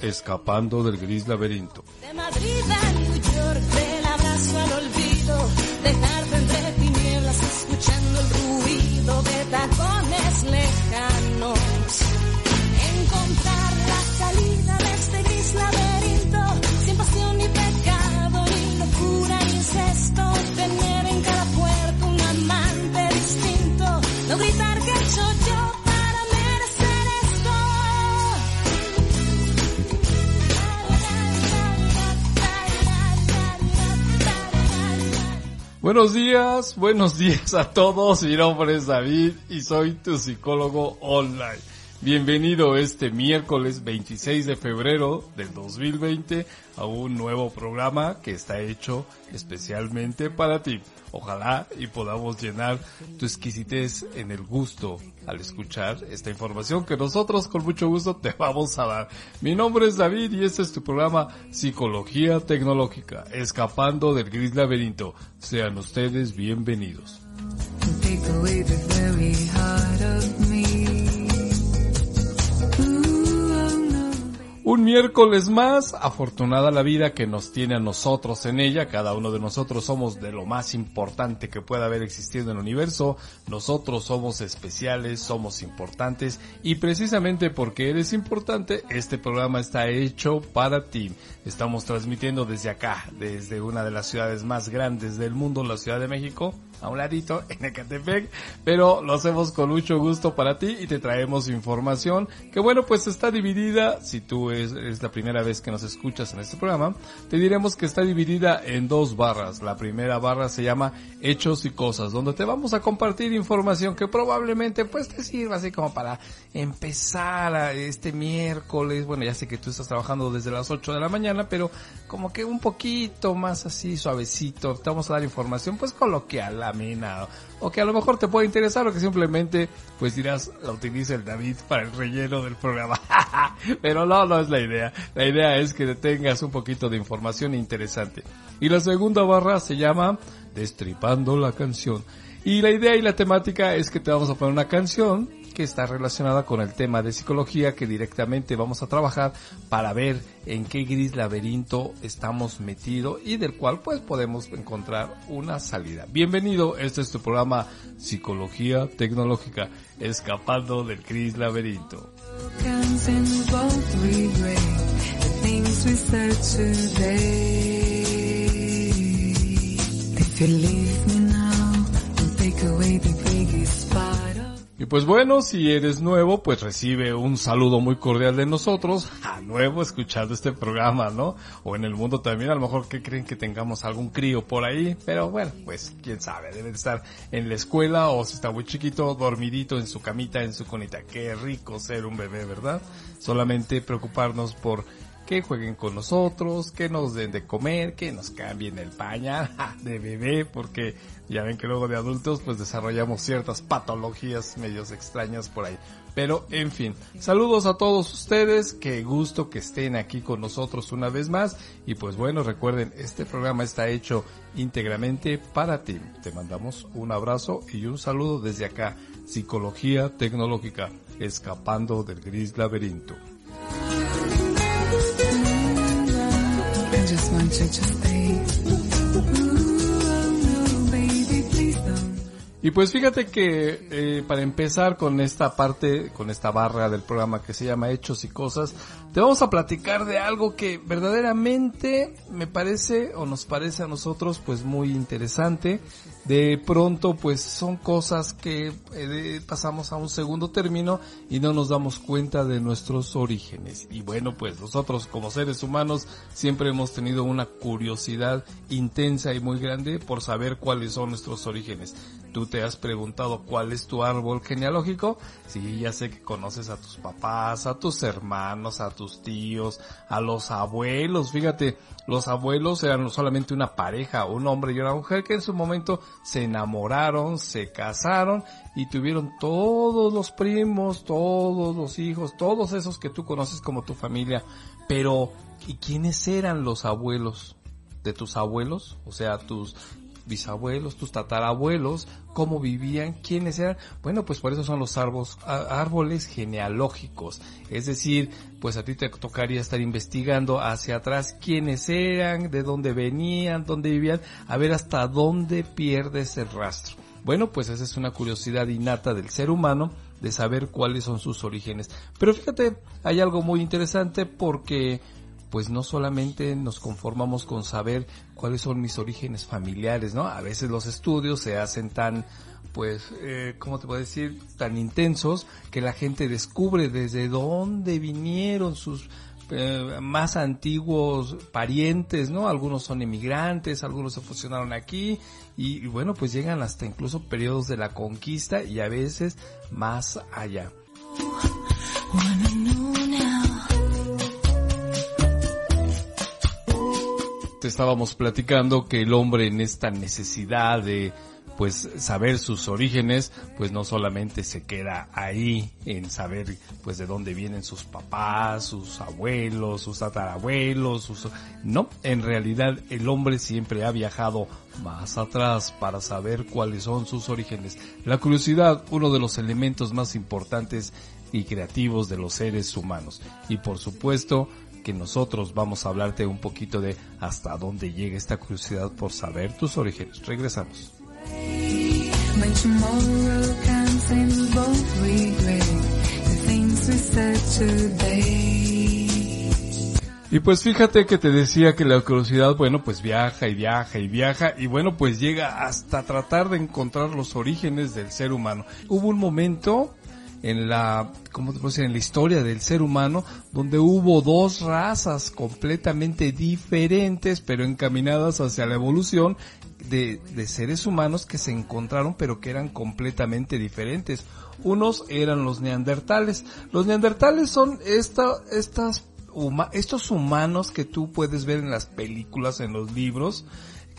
escapando del gris laberinto. Buenos días, buenos días a todos. Mi nombre es David y soy tu psicólogo online. Bienvenido este miércoles 26 de febrero del 2020 a un nuevo programa que está hecho especialmente para ti. Ojalá y podamos llenar tu exquisitez en el gusto al escuchar esta información que nosotros con mucho gusto te vamos a dar. Mi nombre es David y este es tu programa Psicología Tecnológica, escapando del gris laberinto. Sean ustedes bienvenidos. Un miércoles más, afortunada la vida que nos tiene a nosotros en ella, cada uno de nosotros somos de lo más importante que pueda haber existido en el universo, nosotros somos especiales, somos importantes y precisamente porque eres importante, este programa está hecho para ti. Estamos transmitiendo desde acá, desde una de las ciudades más grandes del mundo, la Ciudad de México, a un ladito en Ecatepec, pero lo hacemos con mucho gusto para ti y te traemos información que bueno pues está dividida, si tú es, la primera vez que nos escuchas en este programa, te diremos que está dividida en dos barras. La primera barra se llama Hechos y Cosas, donde te vamos a compartir información que probablemente pues te sirva así como para empezar a este miércoles, bueno ya sé que tú estás trabajando desde las 8 de la mañana, pero como que un poquito más así suavecito, te vamos a dar información pues coloquial, amena, o que a lo mejor te puede interesar o que simplemente pues dirás, la utiliza el David para el relleno del programa. Pero no, no es la idea. La idea es que tengas un poquito de información interesante. Y la segunda barra se llama Destripando la canción. Y la idea y la temática es que te vamos a poner una canción que está relacionada con el tema de psicología que directamente vamos a trabajar para ver en qué gris laberinto estamos metidos y del cual pues podemos encontrar una salida. Bienvenido, este es tu programa Psicología Tecnológica, escapando del gris laberinto. Y pues bueno, si eres nuevo, pues recibe un saludo muy cordial de nosotros, a nuevo escuchando este programa, ¿no? O en el mundo también, a lo mejor que creen que tengamos algún crío por ahí, pero bueno, pues quién sabe, debe de estar en la escuela o si está muy chiquito, dormidito en su camita, en su conita. Qué rico ser un bebé, ¿verdad? Solamente preocuparnos por que jueguen con nosotros, que nos den de comer, que nos cambien el pañal de bebé, porque ya ven que luego de adultos pues desarrollamos ciertas patologías medios extrañas por ahí. Pero en fin, saludos a todos ustedes, qué gusto que estén aquí con nosotros una vez más y pues bueno, recuerden, este programa está hecho íntegramente para ti. Te mandamos un abrazo y un saludo desde acá, Psicología Tecnológica, escapando del gris laberinto. Y pues fíjate que eh, para empezar con esta parte, con esta barra del programa que se llama Hechos y Cosas, te vamos a platicar de algo que verdaderamente me parece o nos parece a nosotros pues muy interesante. De pronto pues son cosas que eh, pasamos a un segundo término y no nos damos cuenta de nuestros orígenes. Y bueno pues nosotros como seres humanos siempre hemos tenido una curiosidad intensa y muy grande por saber cuáles son nuestros orígenes ¿Tú te has preguntado cuál es tu árbol genealógico? Sí, ya sé que conoces a tus papás, a tus hermanos, a tus tíos, a los abuelos. Fíjate, los abuelos eran solamente una pareja, un hombre y una mujer que en su momento se enamoraron, se casaron y tuvieron todos los primos, todos los hijos, todos esos que tú conoces como tu familia. Pero, ¿y quiénes eran los abuelos? de tus abuelos, o sea, tus bisabuelos, tus tatarabuelos, cómo vivían, quiénes eran. Bueno, pues por eso son los árboles, genealógicos. Es decir, pues a ti te tocaría estar investigando hacia atrás quiénes eran, de dónde venían, dónde vivían, a ver hasta dónde pierdes el rastro. Bueno, pues esa es una curiosidad innata del ser humano de saber cuáles son sus orígenes. Pero fíjate, hay algo muy interesante porque pues no solamente nos conformamos con saber cuáles son mis orígenes familiares, ¿no? A veces los estudios se hacen tan, pues, eh, ¿cómo te puedo decir? Tan intensos que la gente descubre desde dónde vinieron sus eh, más antiguos parientes, ¿no? Algunos son emigrantes, algunos se fusionaron aquí y, y bueno, pues llegan hasta incluso periodos de la conquista y a veces más allá. Te estábamos platicando que el hombre en esta necesidad de pues saber sus orígenes, pues no solamente se queda ahí en saber pues de dónde vienen sus papás, sus abuelos, sus tatarabuelos, sus no, en realidad el hombre siempre ha viajado más atrás para saber cuáles son sus orígenes. La curiosidad, uno de los elementos más importantes y creativos de los seres humanos. Y por supuesto, que nosotros vamos a hablarte un poquito de hasta dónde llega esta curiosidad por saber tus orígenes. Regresamos. Y pues fíjate que te decía que la curiosidad, bueno, pues viaja y viaja y viaja y bueno, pues llega hasta tratar de encontrar los orígenes del ser humano. Hubo un momento en la, ¿cómo te puedo decir? En la historia del ser humano, donde hubo dos razas completamente diferentes, pero encaminadas hacia la evolución de, de seres humanos que se encontraron, pero que eran completamente diferentes. Unos eran los neandertales. Los neandertales son esta, estas, estos humanos que tú puedes ver en las películas, en los libros,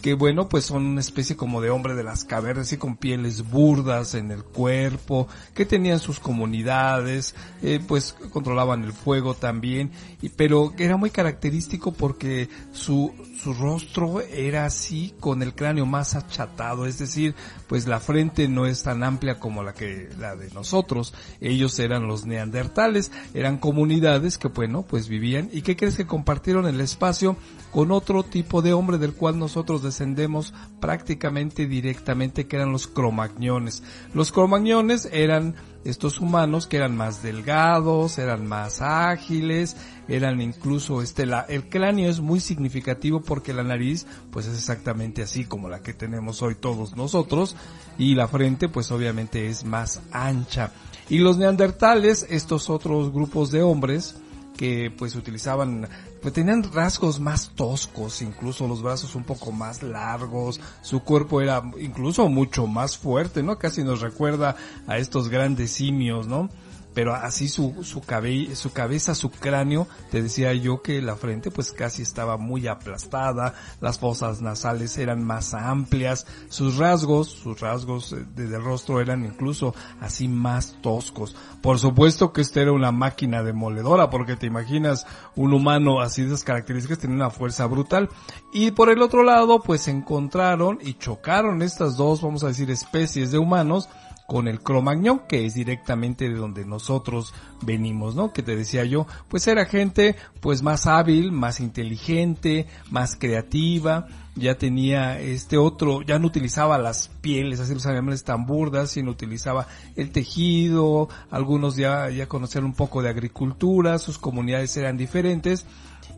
que bueno, pues son una especie como de hombre de las cavernas y con pieles burdas en el cuerpo, que tenían sus comunidades, eh, pues controlaban el fuego también, y, pero era muy característico porque su, su rostro era así con el cráneo más achatado, es decir, pues la frente no es tan amplia como la que, la de nosotros. Ellos eran los neandertales, eran comunidades que bueno, pues vivían y que crees que compartieron el espacio con otro tipo de hombre del cual nosotros descendemos prácticamente directamente que eran los cromagnones. Los cromagnones eran estos humanos que eran más delgados, eran más ágiles, eran incluso este la, el cráneo es muy significativo porque la nariz pues es exactamente así como la que tenemos hoy todos nosotros y la frente pues obviamente es más ancha. Y los neandertales, estos otros grupos de hombres, que pues utilizaban, pues tenían rasgos más toscos, incluso los brazos un poco más largos, su cuerpo era incluso mucho más fuerte, ¿no? Casi nos recuerda a estos grandes simios, ¿no? Pero así su, su, cabe- su cabeza, su cráneo, te decía yo que la frente pues casi estaba muy aplastada, las fosas nasales eran más amplias, sus rasgos, sus rasgos eh, de- del rostro eran incluso así más toscos. Por supuesto que esta era una máquina demoledora, porque te imaginas un humano así de esas características tenía una fuerza brutal. Y por el otro lado, pues encontraron y chocaron estas dos, vamos a decir, especies de humanos con el Cromagnon, que es directamente de donde nosotros venimos, ¿no? Que te decía yo, pues era gente pues más hábil, más inteligente, más creativa, ya tenía este otro, ya no utilizaba las pieles, así los animales tan burdas, sino utilizaba el tejido, algunos ya, ya conocían un poco de agricultura, sus comunidades eran diferentes,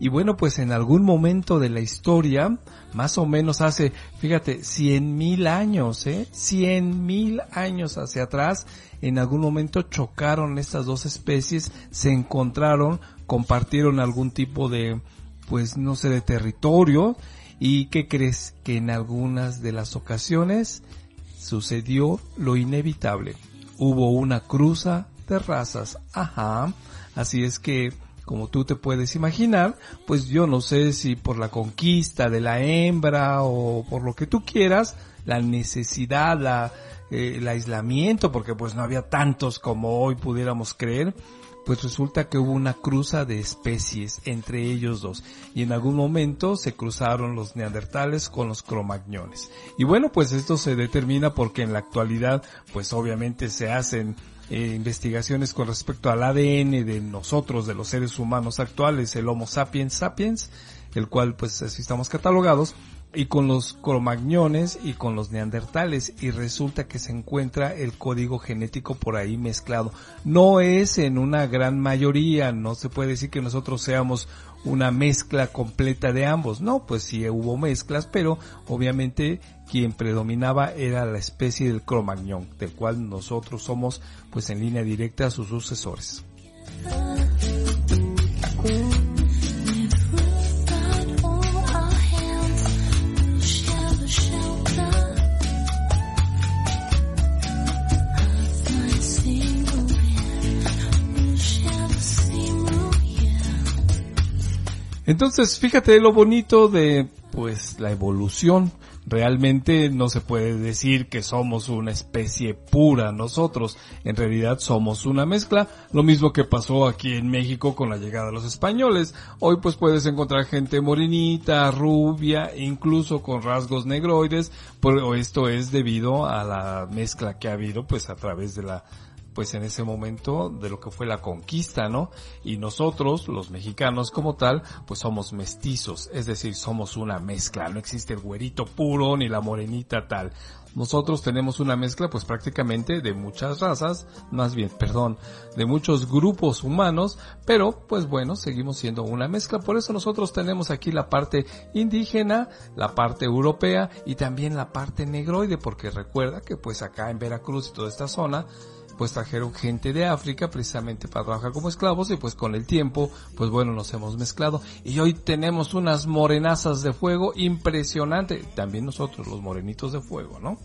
y bueno, pues en algún momento de la historia, más o menos hace, fíjate, cien mil años, ¿eh? Cien mil años hacia atrás, en algún momento chocaron estas dos especies, se encontraron, compartieron algún tipo de, pues no sé, de territorio, y ¿qué crees? Que en algunas de las ocasiones sucedió lo inevitable. Hubo una cruza de razas. Ajá. Así es que, como tú te puedes imaginar, pues yo no sé si por la conquista de la hembra o por lo que tú quieras, la necesidad, la, eh, el aislamiento, porque pues no había tantos como hoy pudiéramos creer, pues resulta que hubo una cruza de especies entre ellos dos y en algún momento se cruzaron los neandertales con los cromagnones. Y bueno, pues esto se determina porque en la actualidad pues obviamente se hacen eh, investigaciones con respecto al ADN de nosotros, de los seres humanos actuales, el Homo sapiens sapiens, el cual pues así estamos catalogados, y con los cromagnones y con los neandertales y resulta que se encuentra el código genético por ahí mezclado. No es en una gran mayoría, no se puede decir que nosotros seamos una mezcla completa de ambos. No, pues sí hubo mezclas, pero obviamente quien predominaba era la especie del cromagnon, del cual nosotros somos pues en línea directa sus sucesores. Entonces, fíjate lo bonito de, pues, la evolución. Realmente no se puede decir que somos una especie pura nosotros. En realidad somos una mezcla. Lo mismo que pasó aquí en México con la llegada de los españoles. Hoy pues puedes encontrar gente morenita, rubia, incluso con rasgos negroides. Pero esto es debido a la mezcla que ha habido pues a través de la pues en ese momento de lo que fue la conquista, ¿no? Y nosotros, los mexicanos como tal, pues somos mestizos, es decir, somos una mezcla, no existe el güerito puro ni la morenita tal. Nosotros tenemos una mezcla pues prácticamente de muchas razas, más bien, perdón, de muchos grupos humanos, pero pues bueno, seguimos siendo una mezcla. Por eso nosotros tenemos aquí la parte indígena, la parte europea y también la parte negroide, porque recuerda que pues acá en Veracruz y toda esta zona, pues trajeron gente de África precisamente para trabajar como esclavos y pues con el tiempo, pues bueno, nos hemos mezclado y hoy tenemos unas morenazas de fuego impresionante, también nosotros los morenitos de fuego, ¿no?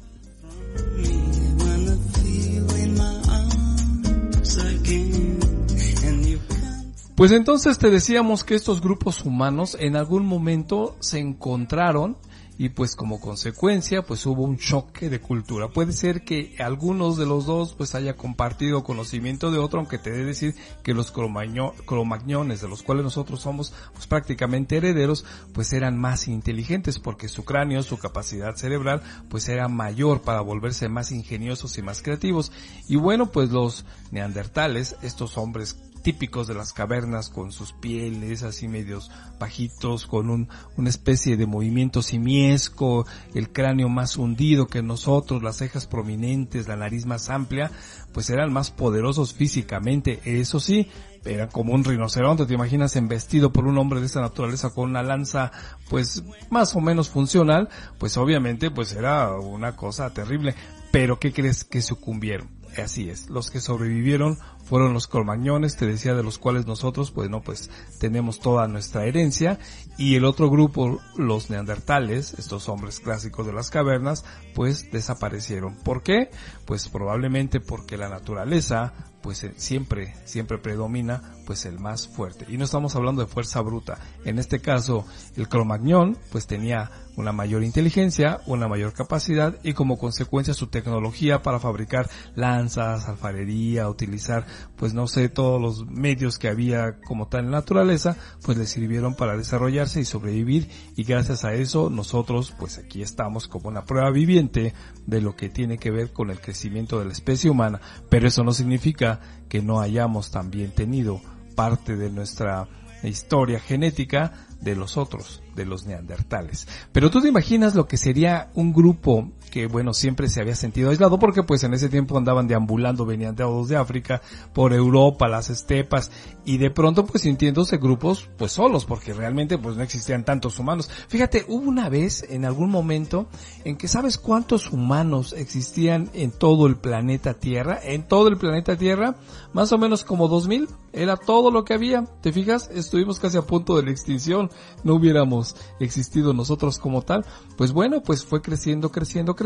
Pues entonces te decíamos que estos grupos humanos en algún momento se encontraron y pues como consecuencia pues hubo un choque de cultura. Puede ser que algunos de los dos pues haya compartido conocimiento de otro, aunque te debe decir que los cromagnones de los cuales nosotros somos pues prácticamente herederos pues eran más inteligentes porque su cráneo, su capacidad cerebral pues era mayor para volverse más ingeniosos y más creativos. Y bueno pues los neandertales, estos hombres típicos de las cavernas con sus pieles así medios bajitos, con un, una especie de movimiento simiesco, el cráneo más hundido que nosotros, las cejas prominentes, la nariz más amplia, pues eran más poderosos físicamente, eso sí, eran como un rinoceronte, te imaginas embestido por un hombre de esta naturaleza con una lanza pues más o menos funcional, pues obviamente pues era una cosa terrible, pero ¿qué crees que sucumbieron? Así es, los que sobrevivieron fueron los colmañones, te decía de los cuales nosotros, pues no, pues tenemos toda nuestra herencia, y el otro grupo, los neandertales, estos hombres clásicos de las cavernas, pues desaparecieron. ¿Por qué? Pues probablemente porque la naturaleza, pues eh, siempre, siempre predomina, pues el más fuerte. Y no estamos hablando de fuerza bruta. En este caso, el cromagnon, pues tenía una mayor inteligencia, una mayor capacidad y como consecuencia su tecnología para fabricar lanzas, alfarería, utilizar pues no sé, todos los medios que había como tal en la naturaleza, pues le sirvieron para desarrollarse y sobrevivir y gracias a eso nosotros pues aquí estamos como una prueba viviente de lo que tiene que ver con el crecimiento de la especie humana, pero eso no significa que no hayamos también tenido parte de nuestra historia genética de los otros, de los neandertales. Pero tú te imaginas lo que sería un grupo que, bueno, siempre se había sentido aislado porque pues en ese tiempo andaban deambulando, venían de de África, por Europa, las estepas, y de pronto pues sintiéndose grupos pues solos porque realmente pues no existían tantos humanos. Fíjate, hubo una vez, en algún momento, en que sabes cuántos humanos existían en todo el planeta Tierra, en todo el planeta Tierra, más o menos como dos mil, era todo lo que había, ¿te fijas? Estuvimos casi a punto de la extinción, no hubiéramos existido nosotros como tal, pues bueno, pues fue creciendo, creciendo, creciendo,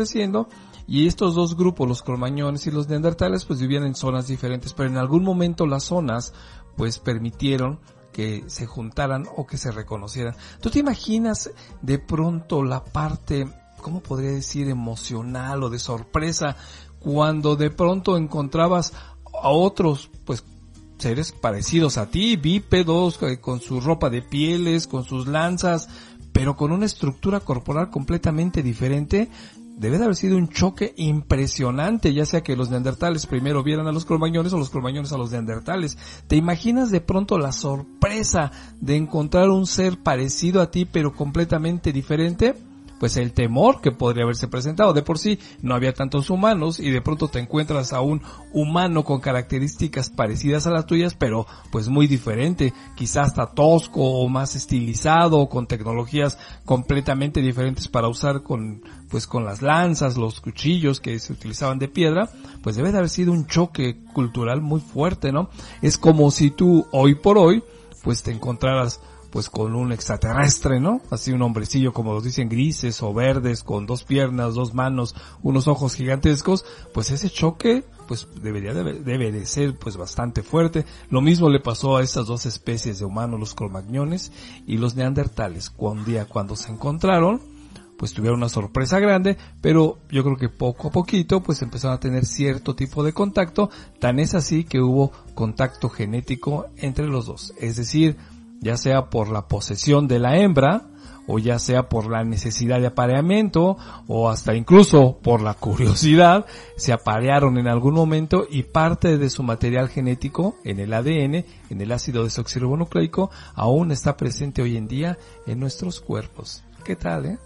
y estos dos grupos, los cromañones y los neandertales, pues vivían en zonas diferentes, pero en algún momento las zonas, pues permitieron que se juntaran o que se reconocieran. ¿Tú te imaginas de pronto la parte, cómo podría decir, emocional o de sorpresa cuando de pronto encontrabas a otros, pues, seres parecidos a ti, bípedos, eh, con su ropa de pieles, con sus lanzas, pero con una estructura corporal completamente diferente, debe de haber sido un choque impresionante, ya sea que los neandertales primero vieran a los cromañones o los cromañones a los neandertales. ¿Te imaginas de pronto la sorpresa de encontrar un ser parecido a ti pero completamente diferente? Pues el temor que podría haberse presentado. De por sí no había tantos humanos y de pronto te encuentras a un humano con características parecidas a las tuyas, pero pues muy diferente, quizás hasta tosco o más estilizado, con tecnologías completamente diferentes para usar con pues con las lanzas, los cuchillos que se utilizaban de piedra, pues debe de haber sido un choque cultural muy fuerte, ¿no? Es como si tú hoy por hoy pues te encontraras pues con un extraterrestre, ¿no? Así un hombrecillo como los dicen grises o verdes, con dos piernas, dos manos, unos ojos gigantescos, pues ese choque pues debería debe, de ser pues bastante fuerte. Lo mismo le pasó a estas dos especies de humanos, los colmagnones y los neandertales. Cuando, día, cuando se encontraron, pues tuvieron una sorpresa grande, pero yo creo que poco a poquito pues empezaron a tener cierto tipo de contacto, tan es así que hubo contacto genético entre los dos. Es decir, ya sea por la posesión de la hembra, o ya sea por la necesidad de apareamiento, o hasta incluso por la curiosidad, se aparearon en algún momento y parte de su material genético en el ADN, en el ácido desoxirribonucleico, aún está presente hoy en día en nuestros cuerpos. ¿Qué tal, eh?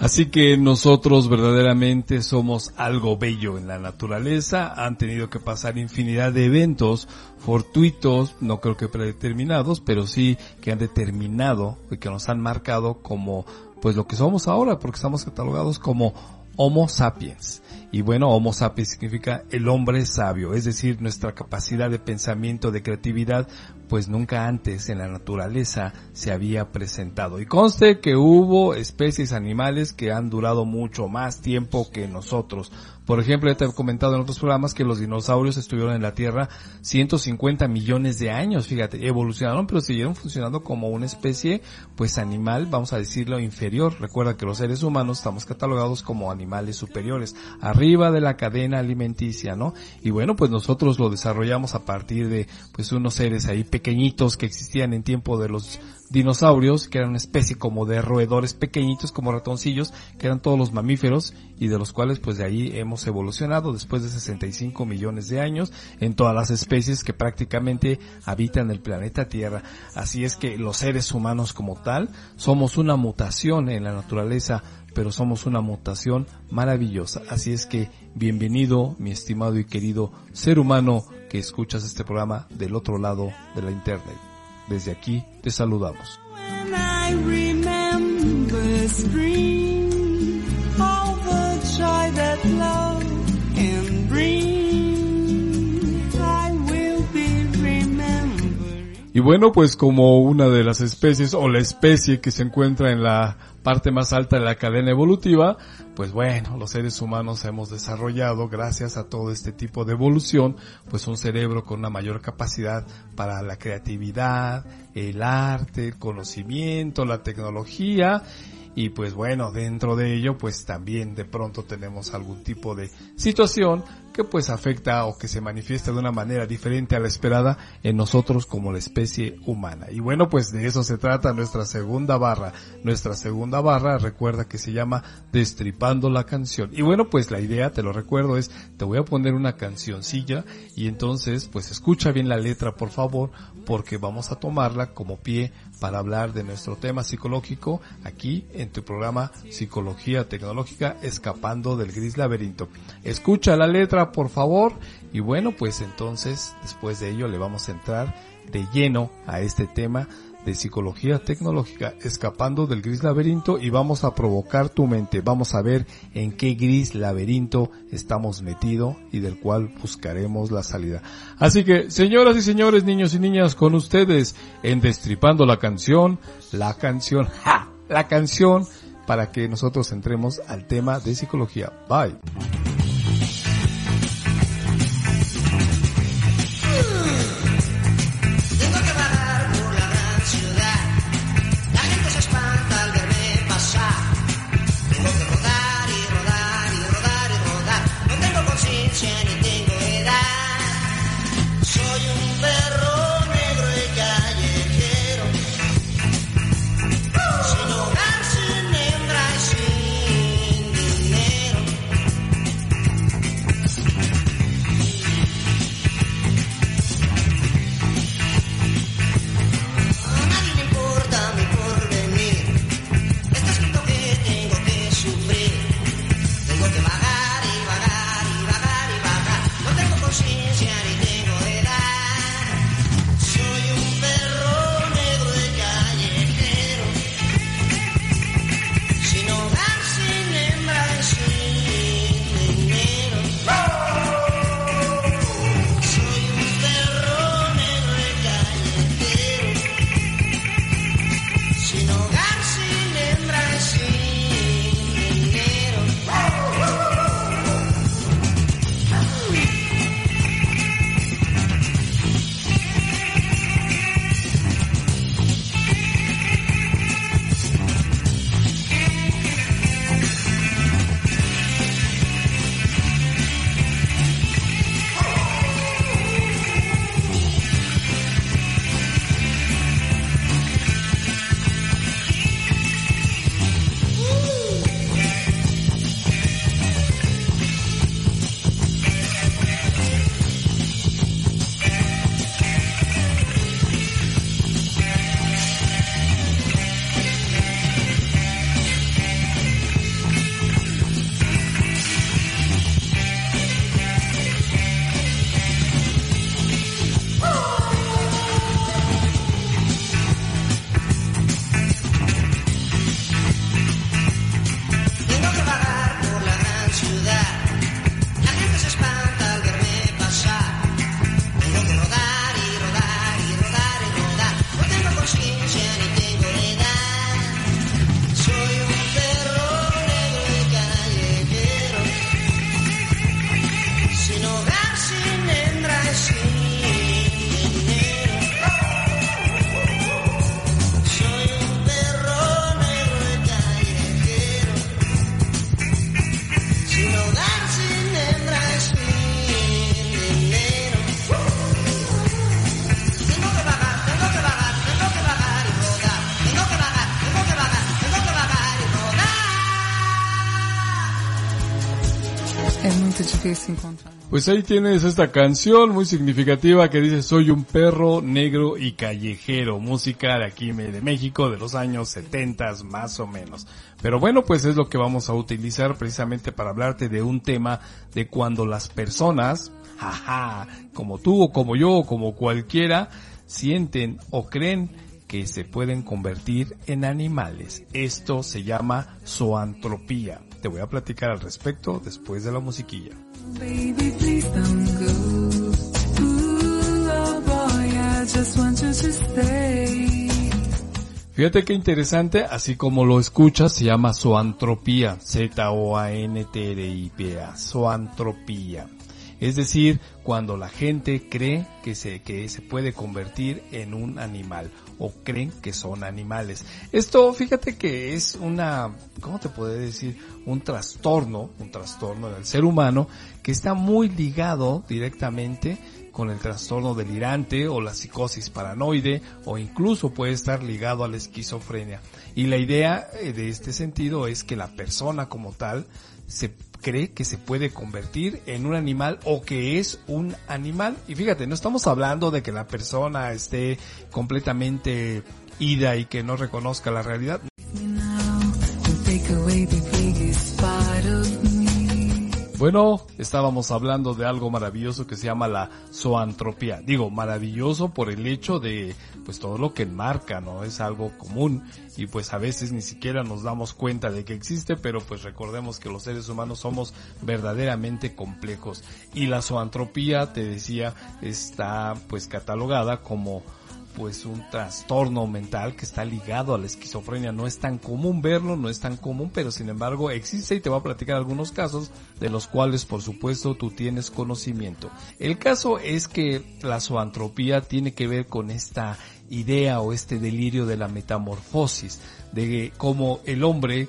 Así que nosotros verdaderamente somos algo bello en la naturaleza, han tenido que pasar infinidad de eventos fortuitos, no creo que predeterminados, pero sí que han determinado y que nos han marcado como pues lo que somos ahora, porque estamos catalogados como Homo sapiens. Y bueno, Homo sapiens significa el hombre sabio, es decir, nuestra capacidad de pensamiento, de creatividad, pues nunca antes en la naturaleza se había presentado. Y conste que hubo especies animales que han durado mucho más tiempo que nosotros. Por ejemplo, ya te he comentado en otros programas que los dinosaurios estuvieron en la Tierra 150 millones de años, fíjate, evolucionaron pero siguieron funcionando como una especie, pues animal, vamos a decirlo, inferior. Recuerda que los seres humanos estamos catalogados como animales superiores, arriba de la cadena alimenticia, ¿no? Y bueno, pues nosotros lo desarrollamos a partir de, pues unos seres ahí pequeñitos que existían en tiempo de los dinosaurios, que eran una especie como de roedores pequeñitos, como ratoncillos, que eran todos los mamíferos y de los cuales pues de ahí hemos evolucionado después de 65 millones de años en todas las especies que prácticamente habitan el planeta Tierra. Así es que los seres humanos como tal somos una mutación en la naturaleza pero somos una mutación maravillosa. Así es que bienvenido, mi estimado y querido ser humano que escuchas este programa del otro lado de la internet. Desde aquí te saludamos. Y bueno, pues como una de las especies o la especie que se encuentra en la parte más alta de la cadena evolutiva, pues bueno, los seres humanos hemos desarrollado gracias a todo este tipo de evolución, pues un cerebro con una mayor capacidad para la creatividad, el arte, el conocimiento, la tecnología. Y pues bueno, dentro de ello pues también de pronto tenemos algún tipo de situación que pues afecta o que se manifiesta de una manera diferente a la esperada en nosotros como la especie humana. Y bueno, pues de eso se trata nuestra segunda barra. Nuestra segunda barra, recuerda que se llama Destripando la canción. Y bueno, pues la idea, te lo recuerdo, es te voy a poner una cancioncilla y entonces pues escucha bien la letra por favor porque vamos a tomarla como pie para hablar de nuestro tema psicológico aquí en tu programa Psicología Tecnológica Escapando del Gris Laberinto. Escucha la letra por favor y bueno pues entonces después de ello le vamos a entrar de lleno a este tema de psicología tecnológica, escapando del gris laberinto y vamos a provocar tu mente. Vamos a ver en qué gris laberinto estamos metidos y del cual buscaremos la salida. Así que, señoras y señores, niños y niñas, con ustedes en Destripando la canción, la canción, ja, la canción para que nosotros entremos al tema de psicología. Bye. Pues ahí tienes esta canción muy significativa que dice Soy un perro negro y callejero, música de aquí de México de los años 70 más o menos. Pero bueno, pues es lo que vamos a utilizar precisamente para hablarte de un tema de cuando las personas, jaja, como tú o como yo o como cualquiera, sienten o creen que se pueden convertir en animales. Esto se llama zoantropía. Te voy a platicar al respecto después de la musiquilla. Baby, please don't go. Ooh, oh boy, I just want you to stay. Fíjate qué interesante, así como lo escuchas, se llama zoantropía, Z-O-A-N-T-R-I-P-A, zoantropía. Es decir, cuando la gente cree que se, que se puede convertir en un animal o creen que son animales. Esto, fíjate que es una, ¿cómo te puedo decir? Un trastorno, un trastorno del ser humano que está muy ligado directamente con el trastorno delirante o la psicosis paranoide o incluso puede estar ligado a la esquizofrenia. Y la idea eh, de este sentido es que la persona como tal se cree que se puede convertir en un animal o que es un animal. Y fíjate, no estamos hablando de que la persona esté completamente ida y que no reconozca la realidad. Bueno, estábamos hablando de algo maravilloso que se llama la zoantropía. Digo, maravilloso por el hecho de, pues todo lo que enmarca, ¿no? Es algo común y pues a veces ni siquiera nos damos cuenta de que existe, pero pues recordemos que los seres humanos somos verdaderamente complejos. Y la zoantropía, te decía, está pues catalogada como pues un trastorno mental que está ligado a la esquizofrenia. No es tan común verlo, no es tan común, pero sin embargo existe y te voy a platicar algunos casos de los cuales por supuesto tú tienes conocimiento. El caso es que la zoantropía tiene que ver con esta idea o este delirio de la metamorfosis, de cómo el hombre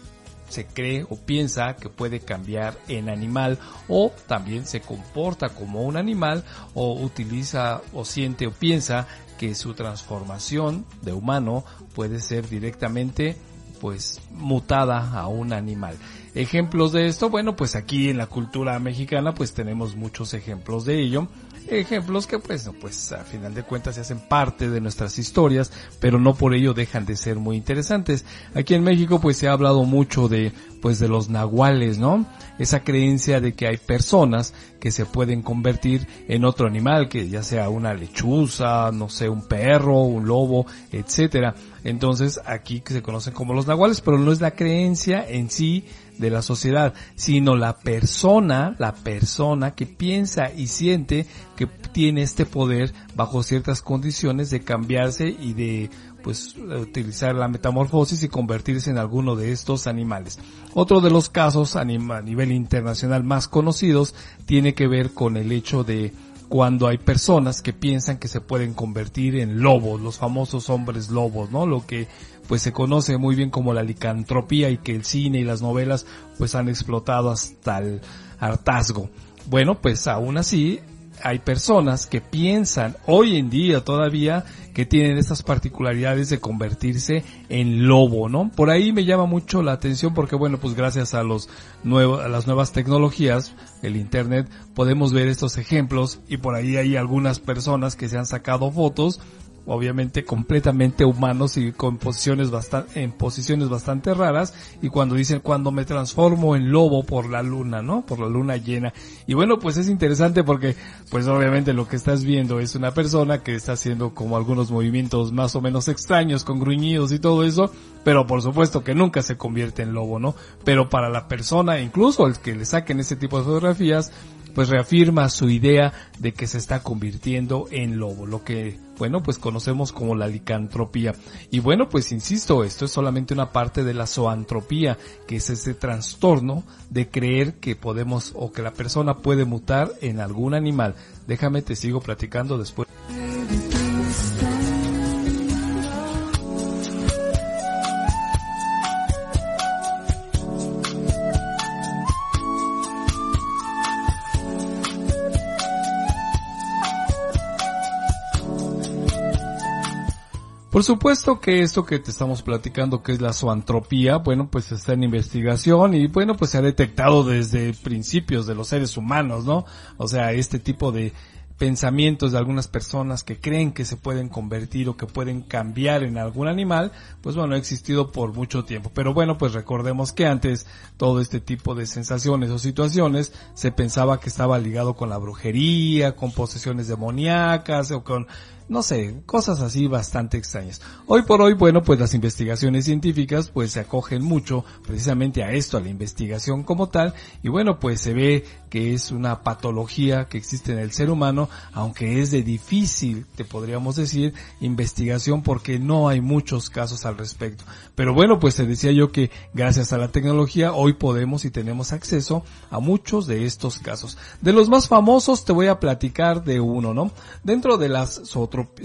se cree o piensa que puede cambiar en animal o también se comporta como un animal o utiliza o siente o piensa que su transformación de humano puede ser directamente pues mutada a un animal. Ejemplos de esto, bueno, pues aquí en la cultura mexicana pues tenemos muchos ejemplos de ello ejemplos que pues, no, pues a final de cuentas se hacen parte de nuestras historias, pero no por ello dejan de ser muy interesantes. Aquí en México pues se ha hablado mucho de pues de los nahuales, ¿no? Esa creencia de que hay personas que se pueden convertir en otro animal, que ya sea una lechuza, no sé, un perro, un lobo, etcétera. Entonces aquí se conocen como los nahuales, pero no es la creencia en sí de la sociedad, sino la persona, la persona que piensa y siente que tiene este poder bajo ciertas condiciones de cambiarse y de pues utilizar la metamorfosis y convertirse en alguno de estos animales. Otro de los casos a nivel internacional más conocidos tiene que ver con el hecho de cuando hay personas que piensan que se pueden convertir en lobos, los famosos hombres lobos, ¿no? Lo que pues se conoce muy bien como la licantropía y que el cine y las novelas pues han explotado hasta el hartazgo. Bueno, pues aún así hay personas que piensan hoy en día todavía que tienen estas particularidades de convertirse en lobo, ¿no? Por ahí me llama mucho la atención porque bueno, pues gracias a los nuevos, a las nuevas tecnologías, el internet, podemos ver estos ejemplos y por ahí hay algunas personas que se han sacado fotos obviamente completamente humanos y con posiciones bastante, en posiciones bastante raras y cuando dicen cuando me transformo en lobo por la luna, ¿no? Por la luna llena. Y bueno, pues es interesante porque pues obviamente lo que estás viendo es una persona que está haciendo como algunos movimientos más o menos extraños con gruñidos y todo eso, pero por supuesto que nunca se convierte en lobo, ¿no? Pero para la persona, incluso el que le saquen ese tipo de fotografías, pues reafirma su idea de que se está convirtiendo en lobo, lo que, bueno, pues conocemos como la licantropía. Y bueno, pues insisto, esto es solamente una parte de la zoantropía, que es ese trastorno de creer que podemos o que la persona puede mutar en algún animal. Déjame, te sigo platicando después. Por supuesto que esto que te estamos platicando, que es la zoantropía, bueno, pues está en investigación y bueno, pues se ha detectado desde principios de los seres humanos, ¿no? O sea, este tipo de pensamientos de algunas personas que creen que se pueden convertir o que pueden cambiar en algún animal, pues bueno, ha existido por mucho tiempo. Pero bueno, pues recordemos que antes todo este tipo de sensaciones o situaciones se pensaba que estaba ligado con la brujería, con posesiones demoníacas o con no sé, cosas así bastante extrañas. Hoy por hoy, bueno, pues las investigaciones científicas pues se acogen mucho precisamente a esto, a la investigación como tal, y bueno, pues se ve que es una patología que existe en el ser humano, aunque es de difícil, te podríamos decir, investigación porque no hay muchos casos al respecto. Pero bueno, pues se decía yo que gracias a la tecnología hoy podemos y tenemos acceso a muchos de estos casos. De los más famosos te voy a platicar de uno, ¿no? Dentro de las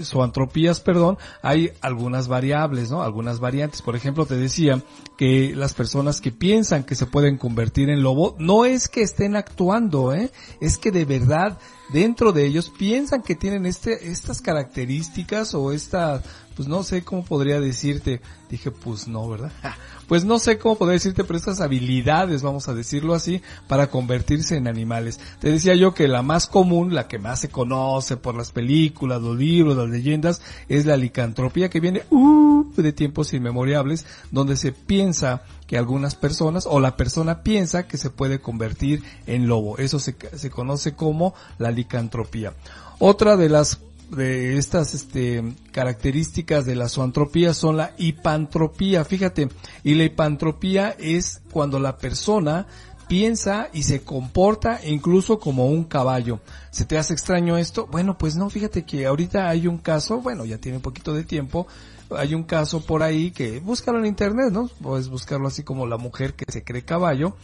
zoantropías, perdón, hay algunas variables, ¿no? Algunas variantes. Por ejemplo, te decía que las personas que piensan que se pueden convertir en lobo, no es que estén actuando, ¿eh? Es que de verdad dentro de ellos piensan que tienen este, estas características o esta pues no sé cómo podría decirte, dije pues no, ¿verdad? Pues no sé cómo podría decirte, pero estas habilidades, vamos a decirlo así, para convertirse en animales. Te decía yo que la más común, la que más se conoce por las películas, los libros, las leyendas, es la licantropía que viene uh, de tiempos inmemorables, donde se piensa que algunas personas o la persona piensa que se puede convertir en lobo. Eso se, se conoce como la licantropía. Otra de las de estas este, características de la zoantropía son la hipantropía, fíjate, y la hipantropía es cuando la persona piensa y se comporta incluso como un caballo. ¿Se te hace extraño esto? Bueno, pues no, fíjate que ahorita hay un caso, bueno, ya tiene un poquito de tiempo, hay un caso por ahí que búscalo en internet, ¿no? Puedes buscarlo así como la mujer que se cree caballo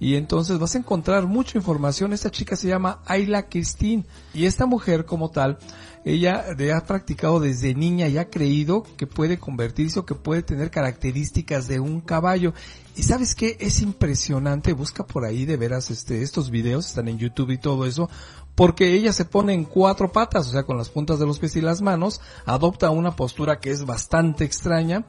y entonces vas a encontrar mucha información. Esta chica se llama Ayla Christine. Y esta mujer como tal, ella ha practicado desde niña y ha creído que puede convertirse o que puede tener características de un caballo. Y sabes qué, es impresionante, busca por ahí de veras este, estos videos, están en YouTube y todo eso, porque ella se pone en cuatro patas, o sea, con las puntas de los pies y las manos, adopta una postura que es bastante extraña,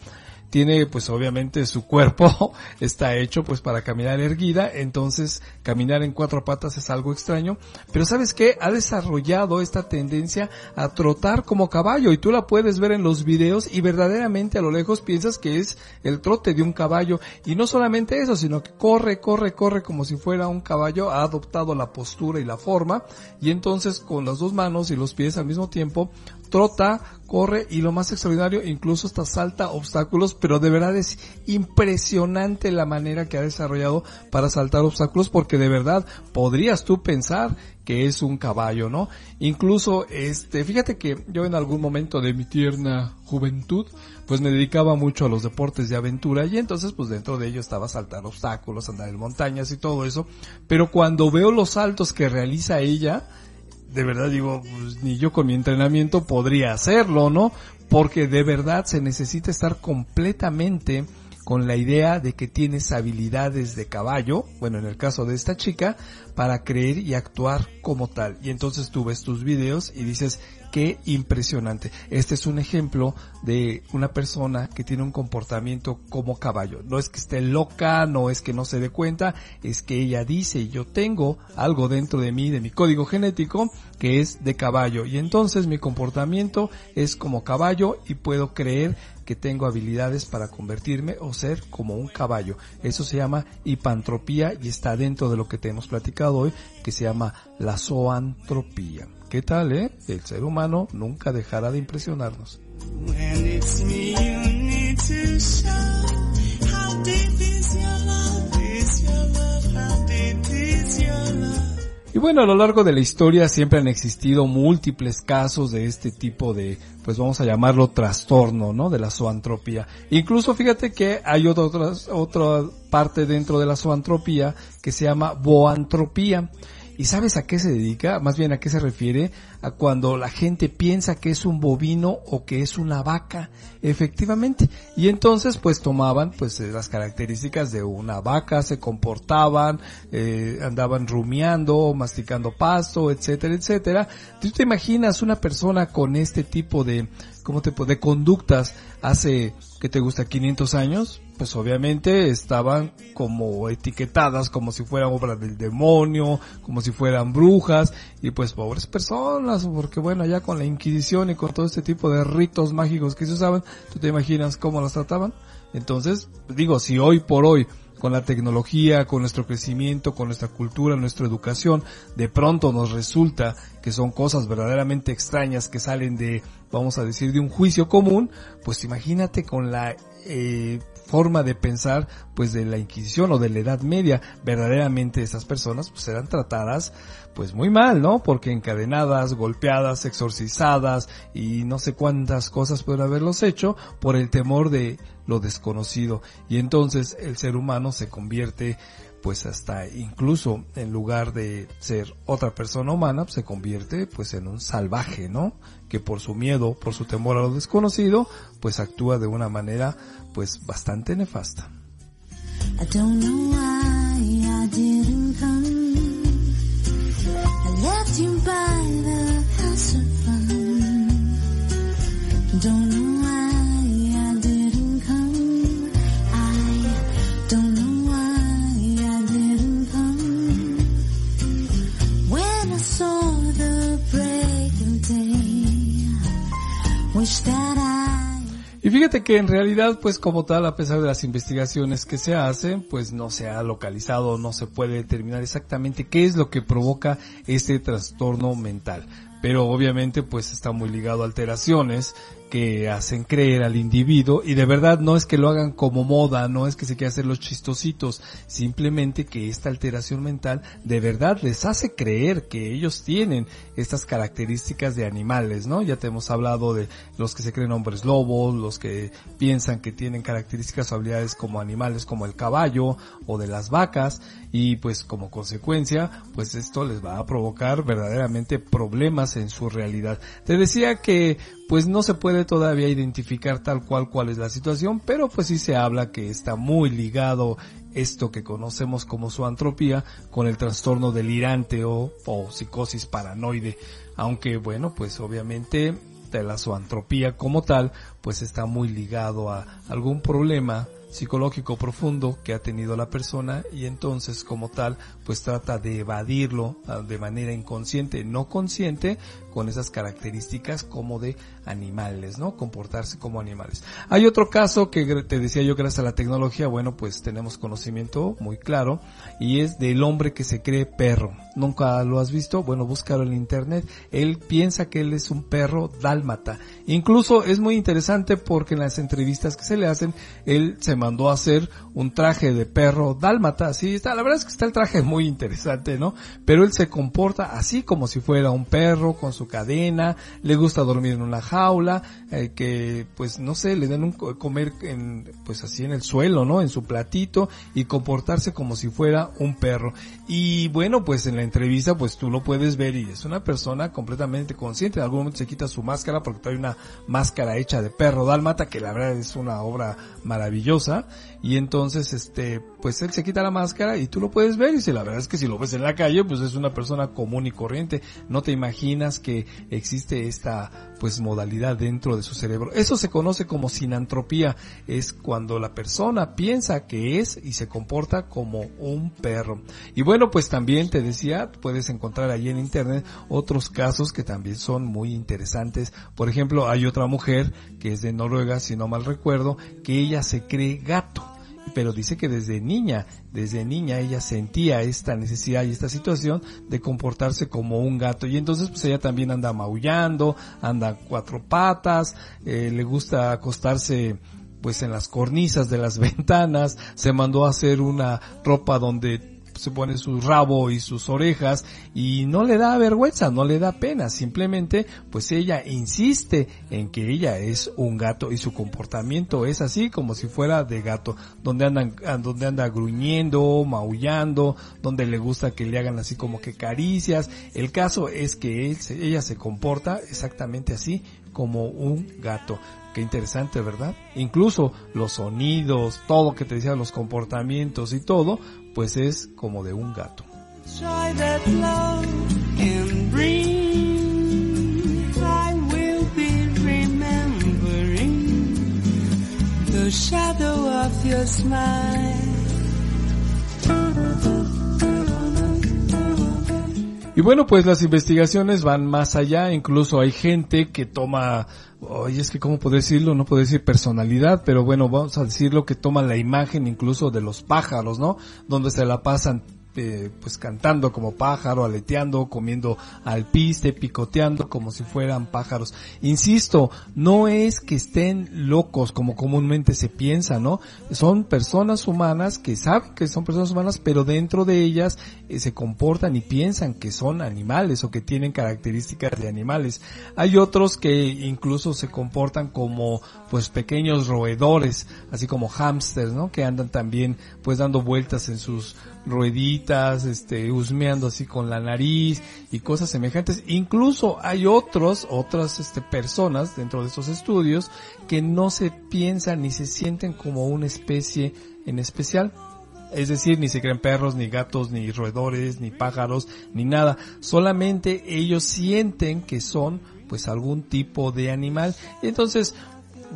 tiene pues obviamente su cuerpo está hecho pues para caminar erguida, entonces caminar en cuatro patas es algo extraño, pero sabes qué, ha desarrollado esta tendencia a trotar como caballo y tú la puedes ver en los videos y verdaderamente a lo lejos piensas que es el trote de un caballo. Y no solamente eso, sino que corre, corre, corre como si fuera un caballo, ha adoptado la postura y la forma y entonces con las dos manos y los pies al mismo tiempo trota, corre y lo más extraordinario, incluso hasta salta obstáculos, pero de verdad es impresionante la manera que ha desarrollado para saltar obstáculos porque de verdad podrías tú pensar que es un caballo, ¿no? Incluso, este, fíjate que yo en algún momento de mi tierna juventud, pues me dedicaba mucho a los deportes de aventura y entonces pues dentro de ello estaba saltar obstáculos, andar en montañas y todo eso, pero cuando veo los saltos que realiza ella, de verdad digo, pues, ni yo con mi entrenamiento podría hacerlo, ¿no? Porque de verdad se necesita estar completamente con la idea de que tienes habilidades de caballo, bueno, en el caso de esta chica, para creer y actuar como tal. Y entonces tú ves tus videos y dices, qué impresionante. Este es un ejemplo de una persona que tiene un comportamiento como caballo. No es que esté loca, no es que no se dé cuenta, es que ella dice, yo tengo algo dentro de mí, de mi código genético, que es de caballo. Y entonces mi comportamiento es como caballo y puedo creer tengo habilidades para convertirme o ser como un caballo. Eso se llama hipantropía y está dentro de lo que te hemos platicado hoy, que se llama la zoantropía. ¿Qué tal, eh? El ser humano nunca dejará de impresionarnos. Y bueno, a lo largo de la historia siempre han existido múltiples casos de este tipo de, pues vamos a llamarlo trastorno, ¿no? De la zoantropía. Incluso fíjate que hay otra, otra, otra parte dentro de la zoantropía que se llama boantropía. ¿Y sabes a qué se dedica? Más bien a qué se refiere? A cuando la gente piensa que es un bovino o que es una vaca, efectivamente. Y entonces pues tomaban pues eh, las características de una vaca, se comportaban, eh, andaban rumiando, masticando pasto, etcétera, etcétera. ¿Tú te imaginas una persona con este tipo de, ¿cómo te de conductas hace, ¿qué te gusta? 500 años? Pues obviamente estaban como etiquetadas como si fueran obras del demonio, como si fueran brujas, y pues pobres personas, porque bueno, ya con la Inquisición y con todo este tipo de ritos mágicos que se usaban, ¿tú te imaginas cómo las trataban? Entonces, digo, si hoy por hoy con la tecnología, con nuestro crecimiento, con nuestra cultura, nuestra educación, de pronto nos resulta que son cosas verdaderamente extrañas que salen de, vamos a decir, de un juicio común, pues imagínate con la eh, forma de pensar pues de la Inquisición o de la Edad Media, verdaderamente esas personas pues eran tratadas pues muy mal, ¿no? Porque encadenadas, golpeadas, exorcizadas y no sé cuántas cosas pueden haberlos hecho por el temor de lo desconocido. Y entonces el ser humano se convierte pues hasta incluso en lugar de ser otra persona humana, pues, se convierte pues en un salvaje, ¿no? Que por su miedo, por su temor a lo desconocido, pues actúa de una manera pues, bastante nefasta. I don't know why I didn't come. I left him by the house of fun. Don't know why I didn't come. I don't know why I didn't come. When I saw the break breaking day, wish that I why fíjate que en realidad, pues como tal, a pesar de las investigaciones que se hacen, pues no se ha localizado, no se puede determinar exactamente qué es lo que provoca este trastorno mental. Pero obviamente pues está muy ligado a alteraciones que hacen creer al individuo y de verdad no es que lo hagan como moda, no es que se quiera hacer los chistositos, simplemente que esta alteración mental de verdad les hace creer que ellos tienen estas características de animales, ¿no? Ya te hemos hablado de los que se creen hombres lobos, los que piensan que tienen características o habilidades como animales como el caballo o de las vacas y pues como consecuencia pues esto les va a provocar verdaderamente problemas en su realidad. Te decía que pues no se puede todavía identificar tal cual cuál es la situación, pero pues sí se habla que está muy ligado esto que conocemos como su antropía con el trastorno delirante o, o psicosis paranoide. Aunque bueno, pues obviamente de la zoantropía como tal, pues está muy ligado a algún problema psicológico profundo que ha tenido la persona y entonces como tal pues trata de evadirlo ah, de manera inconsciente, no consciente, con esas características como de animales, ¿no? Comportarse como animales. Hay otro caso que te decía yo gracias a la tecnología, bueno pues tenemos conocimiento muy claro y es del hombre que se cree perro. ¿Nunca lo has visto? Bueno, búscalo en internet. Él piensa que él es un perro dálmata. Incluso es muy interesante porque en las entrevistas que se le hacen, él se mandó a hacer un traje de perro dálmata. Así está, la verdad es que está el traje muy interesante, ¿no? Pero él se comporta así como si fuera un perro con su cadena, le gusta dormir en una jaula, eh, que pues no sé, le den un co- comer en, pues así en el suelo, ¿no? En su platito y comportarse como si fuera un perro. Y bueno, pues en la entrevista pues tú lo puedes ver y es una persona completamente consciente. En algún momento se quita su máscara porque trae una máscara hecha de perro dálmata que la verdad es una obra maravillosa. Y entonces este, pues él se quita la máscara y tú lo puedes ver y si la verdad es que si lo ves en la calle pues es una persona común y corriente. No te imaginas que existe esta pues modalidad dentro de su cerebro. Eso se conoce como sinantropía. Es cuando la persona piensa que es y se comporta como un perro. Y bueno, pues también te decía, puedes encontrar ahí en internet otros casos que también son muy interesantes. Por ejemplo, hay otra mujer que es de Noruega, si no mal recuerdo, que ella se cree gato pero dice que desde niña, desde niña ella sentía esta necesidad y esta situación de comportarse como un gato. Y entonces pues ella también anda maullando, anda cuatro patas, eh, le gusta acostarse pues en las cornisas de las ventanas, se mandó a hacer una ropa donde se pone su rabo y sus orejas y no le da vergüenza, no le da pena, simplemente pues ella insiste en que ella es un gato y su comportamiento es así como si fuera de gato, donde andan, donde anda gruñendo, maullando, donde le gusta que le hagan así como que caricias. El caso es que él ella se comporta exactamente así como un gato. Qué interesante, ¿verdad? Incluso los sonidos, todo que te decía, los comportamientos y todo, pues es como de un gato. Y bueno, pues las investigaciones van más allá, incluso hay gente que toma, oye, es que cómo puedo decirlo, no puedo decir personalidad, pero bueno, vamos a decirlo que toman la imagen incluso de los pájaros, ¿no? Donde se la pasan eh, pues cantando como pájaro, aleteando, comiendo alpiste, picoteando como si fueran pájaros. Insisto, no es que estén locos como comúnmente se piensa, ¿no? Son personas humanas que saben que son personas humanas, pero dentro de ellas eh, se comportan y piensan que son animales o que tienen características de animales. Hay otros que incluso se comportan como pues pequeños roedores, así como hámsters, ¿no? Que andan también pues dando vueltas en sus rueditas, este, husmeando así con la nariz y cosas semejantes. Incluso hay otros, otras este, personas dentro de estos estudios que no se piensan ni se sienten como una especie en especial. Es decir, ni se creen perros, ni gatos, ni roedores, ni pájaros, ni nada. Solamente ellos sienten que son pues algún tipo de animal. Entonces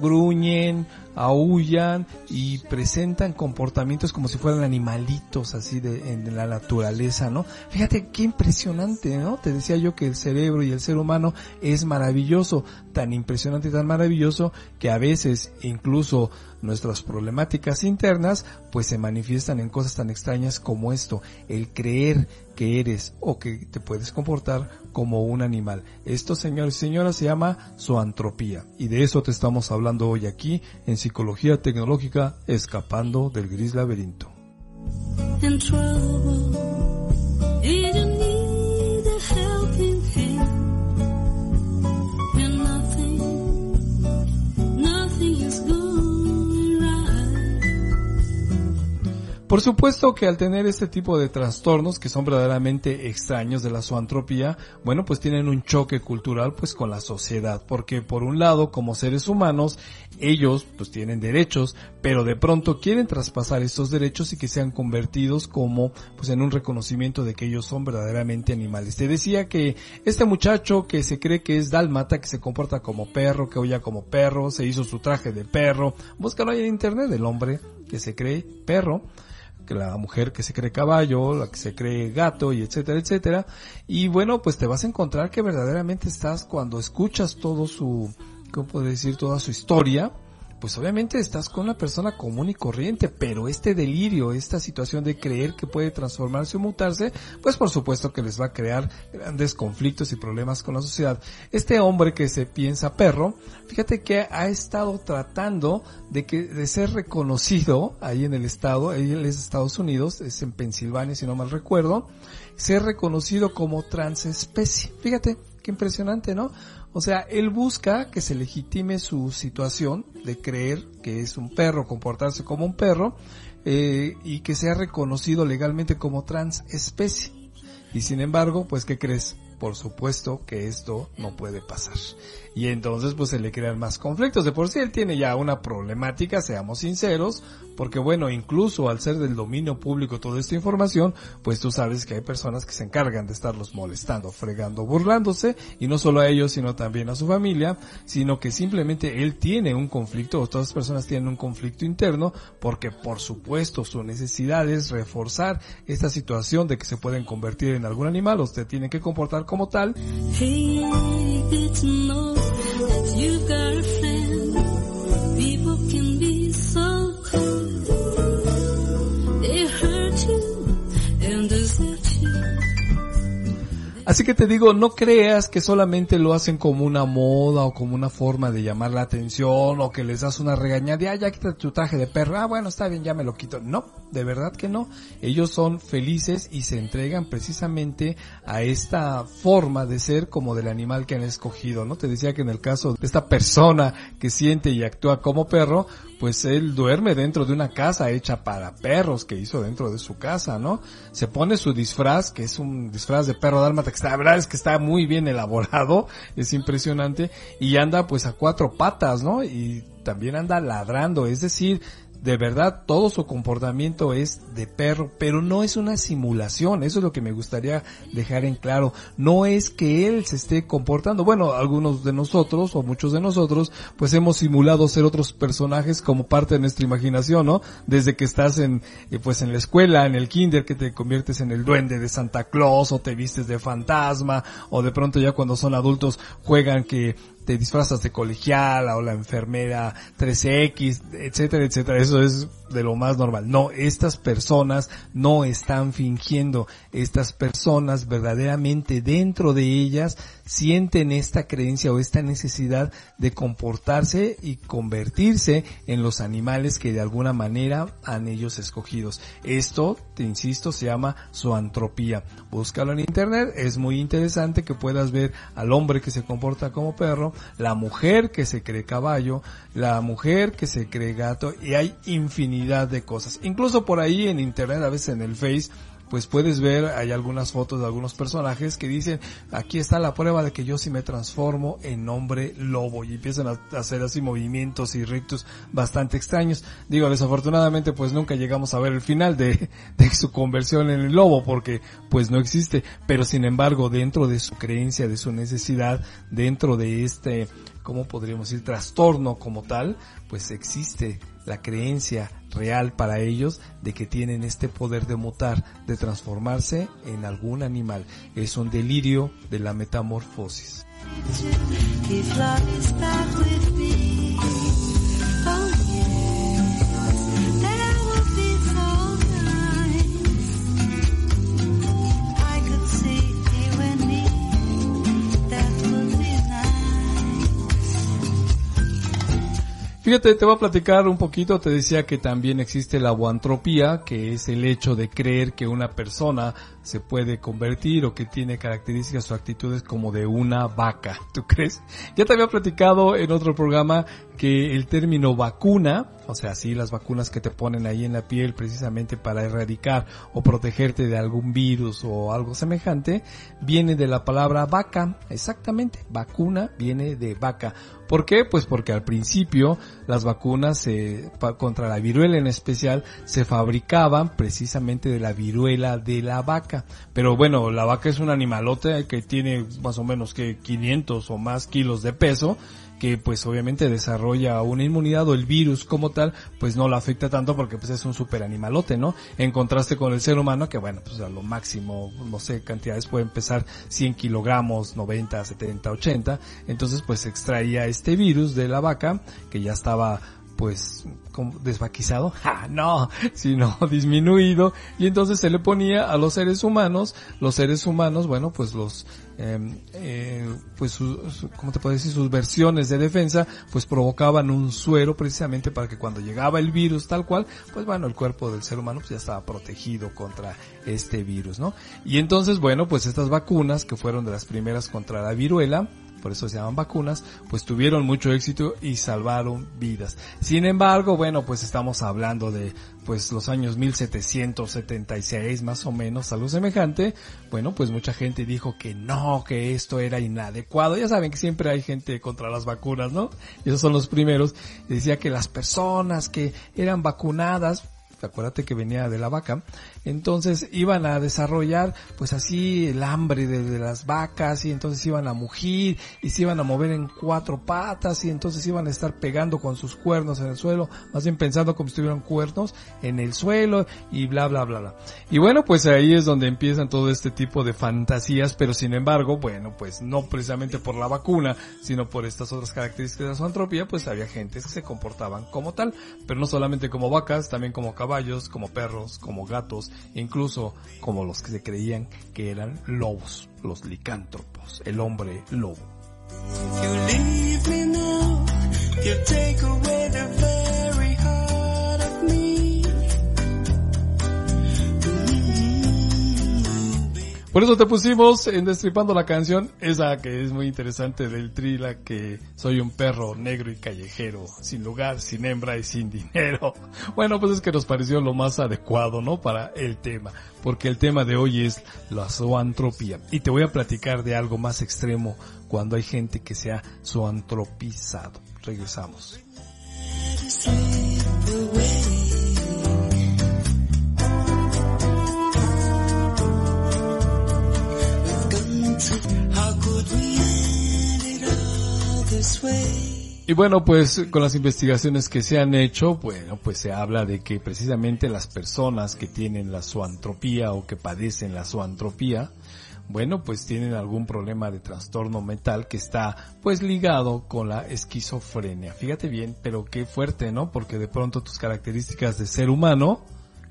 gruñen, aullan y presentan comportamientos como si fueran animalitos así de, en la naturaleza, ¿no? Fíjate qué impresionante, ¿no? Te decía yo que el cerebro y el ser humano es maravilloso, tan impresionante y tan maravilloso que a veces incluso nuestras problemáticas internas pues se manifiestan en cosas tan extrañas como esto, el creer que eres o que te puedes comportar como un animal. Esto, señores y señoras, se llama zoantropía. Y de eso te estamos hablando hoy aquí en Psicología Tecnológica, escapando del gris laberinto. Por supuesto que al tener este tipo de trastornos que son verdaderamente extraños de la zoantropía, bueno, pues tienen un choque cultural pues con la sociedad, porque por un lado, como seres humanos, ellos pues tienen derechos, pero de pronto quieren traspasar estos derechos y que sean convertidos como pues en un reconocimiento de que ellos son verdaderamente animales. Te decía que este muchacho que se cree que es dálmata, que se comporta como perro, que oye como perro, se hizo su traje de perro, búscalo ahí en internet, el hombre que se cree perro, que la mujer que se cree caballo, la que se cree gato y etcétera, etcétera. Y bueno, pues te vas a encontrar que verdaderamente estás cuando escuchas todo su, ¿cómo puedo decir? Toda su historia, pues obviamente estás con una persona común y corriente, pero este delirio, esta situación de creer que puede transformarse o mutarse, pues por supuesto que les va a crear grandes conflictos y problemas con la sociedad. Este hombre que se piensa perro, fíjate que ha estado tratando de que de ser reconocido ahí en el estado, ahí es de Estados Unidos, es en Pensilvania si no mal recuerdo, ser reconocido como transespecie. Fíjate, qué impresionante, ¿no? O sea, él busca que se legitime su situación de creer que es un perro, comportarse como un perro, eh, y que sea reconocido legalmente como transespecie. Y sin embargo, pues, ¿qué crees? Por supuesto que esto no puede pasar. Y entonces pues se le crean más conflictos. De por sí él tiene ya una problemática, seamos sinceros, porque bueno, incluso al ser del dominio público toda esta información, pues tú sabes que hay personas que se encargan de estarlos molestando, fregando, burlándose, y no solo a ellos, sino también a su familia, sino que simplemente él tiene un conflicto, o todas las personas tienen un conflicto interno, porque por supuesto su necesidad es reforzar esta situación de que se pueden convertir en algún animal, o se tienen que comportar como tal, Hey, Así que te digo, no creas que solamente lo hacen como una moda o como una forma de llamar la atención o que les das una regañada ah, ya quítate tu traje de perro, ah, bueno, está bien, ya me lo quito. No, de verdad que no. Ellos son felices y se entregan precisamente a esta forma de ser como del animal que han escogido, ¿no? Te decía que en el caso de esta persona que siente y actúa como perro, pues él duerme dentro de una casa hecha para perros que hizo dentro de su casa, ¿no? Se pone su disfraz, que es un disfraz de perro dálmata la verdad es que está muy bien elaborado, es impresionante, y anda pues a cuatro patas, ¿no? Y también anda ladrando, es decir, de verdad todo su comportamiento es de perro, pero no es una simulación, eso es lo que me gustaría dejar en claro, no es que él se esté comportando, bueno, algunos de nosotros o muchos de nosotros pues hemos simulado ser otros personajes como parte de nuestra imaginación, ¿no? Desde que estás en eh, pues en la escuela, en el kinder que te conviertes en el duende de Santa Claus o te vistes de fantasma o de pronto ya cuando son adultos juegan que te disfrazas de colegiala o la enfermera 13X, etcétera, etcétera. Eso es de lo más normal. No, estas personas no están fingiendo. Estas personas verdaderamente dentro de ellas sienten esta creencia o esta necesidad de comportarse y convertirse en los animales que de alguna manera han ellos escogidos. Esto, te insisto, se llama zoantropía. Búscalo en internet, es muy interesante que puedas ver al hombre que se comporta como perro, la mujer que se cree caballo, la mujer que se cree gato y hay infinidad de cosas. Incluso por ahí en internet, a veces en el Face, pues puedes ver, hay algunas fotos de algunos personajes que dicen, aquí está la prueba de que yo sí me transformo en hombre lobo y empiezan a hacer así movimientos y ritos bastante extraños. Digo, desafortunadamente pues nunca llegamos a ver el final de, de su conversión en el lobo porque pues no existe, pero sin embargo dentro de su creencia, de su necesidad, dentro de este, ¿cómo podríamos decir? Trastorno como tal, pues existe la creencia real para ellos de que tienen este poder de mutar, de transformarse en algún animal. Es un delirio de la metamorfosis. Fíjate, te voy a platicar un poquito, te decía que también existe la guantropía, que es el hecho de creer que una persona se puede convertir o que tiene características o actitudes como de una vaca. ¿Tú crees? Ya te había platicado en otro programa que el término vacuna, o sea, sí, las vacunas que te ponen ahí en la piel precisamente para erradicar o protegerte de algún virus o algo semejante, viene de la palabra vaca, exactamente, vacuna viene de vaca. ¿Por qué? Pues porque al principio las vacunas eh, contra la viruela en especial se fabricaban precisamente de la viruela de la vaca. Pero bueno, la vaca es un animalote que tiene más o menos que 500 o más kilos de peso que pues obviamente desarrolla una inmunidad o el virus como tal pues no lo afecta tanto porque pues es un super animalote, ¿no? En contraste con el ser humano que bueno pues a lo máximo no sé cantidades pueden pesar 100 kilogramos, 90, 70, 80 entonces pues extraía este virus de la vaca que ya estaba pues como desvaquizado, no, sino disminuido y entonces se le ponía a los seres humanos, los seres humanos, bueno, pues los, eh, eh, pues su- ¿cómo te puedo decir? Sus versiones de defensa, pues provocaban un suero precisamente para que cuando llegaba el virus tal cual, pues bueno, el cuerpo del ser humano pues ya estaba protegido contra este virus, ¿no? Y entonces, bueno, pues estas vacunas que fueron de las primeras contra la viruela, por eso se llaman vacunas, pues tuvieron mucho éxito y salvaron vidas. Sin embargo, bueno, pues estamos hablando de pues los años 1776 más o menos, algo semejante. Bueno, pues mucha gente dijo que no, que esto era inadecuado. Ya saben que siempre hay gente contra las vacunas, ¿no? Y esos son los primeros. Decía que las personas que eran vacunadas acuérdate que venía de la vaca, entonces iban a desarrollar pues así el hambre de, las vacas y entonces iban a mugir y se iban a mover en cuatro patas y entonces iban a estar pegando con sus cuernos en el suelo, más bien pensando como si tuvieran cuernos en el suelo y bla bla bla bla. Y bueno pues ahí es donde empiezan todo este tipo de fantasías, pero sin embargo, bueno pues no precisamente por la vacuna, sino por estas otras características de la zoantropía, pues había gentes que se comportaban como tal, pero no solamente como vacas, también como caballos, como perros, como gatos, incluso como los que se creían que eran lobos, los licántropos, el hombre lobo. Por eso te pusimos en Destripando la canción, esa que es muy interesante del Trila, que soy un perro negro y callejero, sin lugar, sin hembra y sin dinero. Bueno, pues es que nos pareció lo más adecuado, ¿no? Para el tema, porque el tema de hoy es la zoantropía. Y te voy a platicar de algo más extremo cuando hay gente que se ha zoantropizado. Regresamos. Y bueno, pues con las investigaciones que se han hecho, bueno, pues se habla de que precisamente las personas que tienen la zoantropía o que padecen la zoantropía, bueno, pues tienen algún problema de trastorno mental que está pues ligado con la esquizofrenia. Fíjate bien, pero qué fuerte, ¿no? Porque de pronto tus características de ser humano,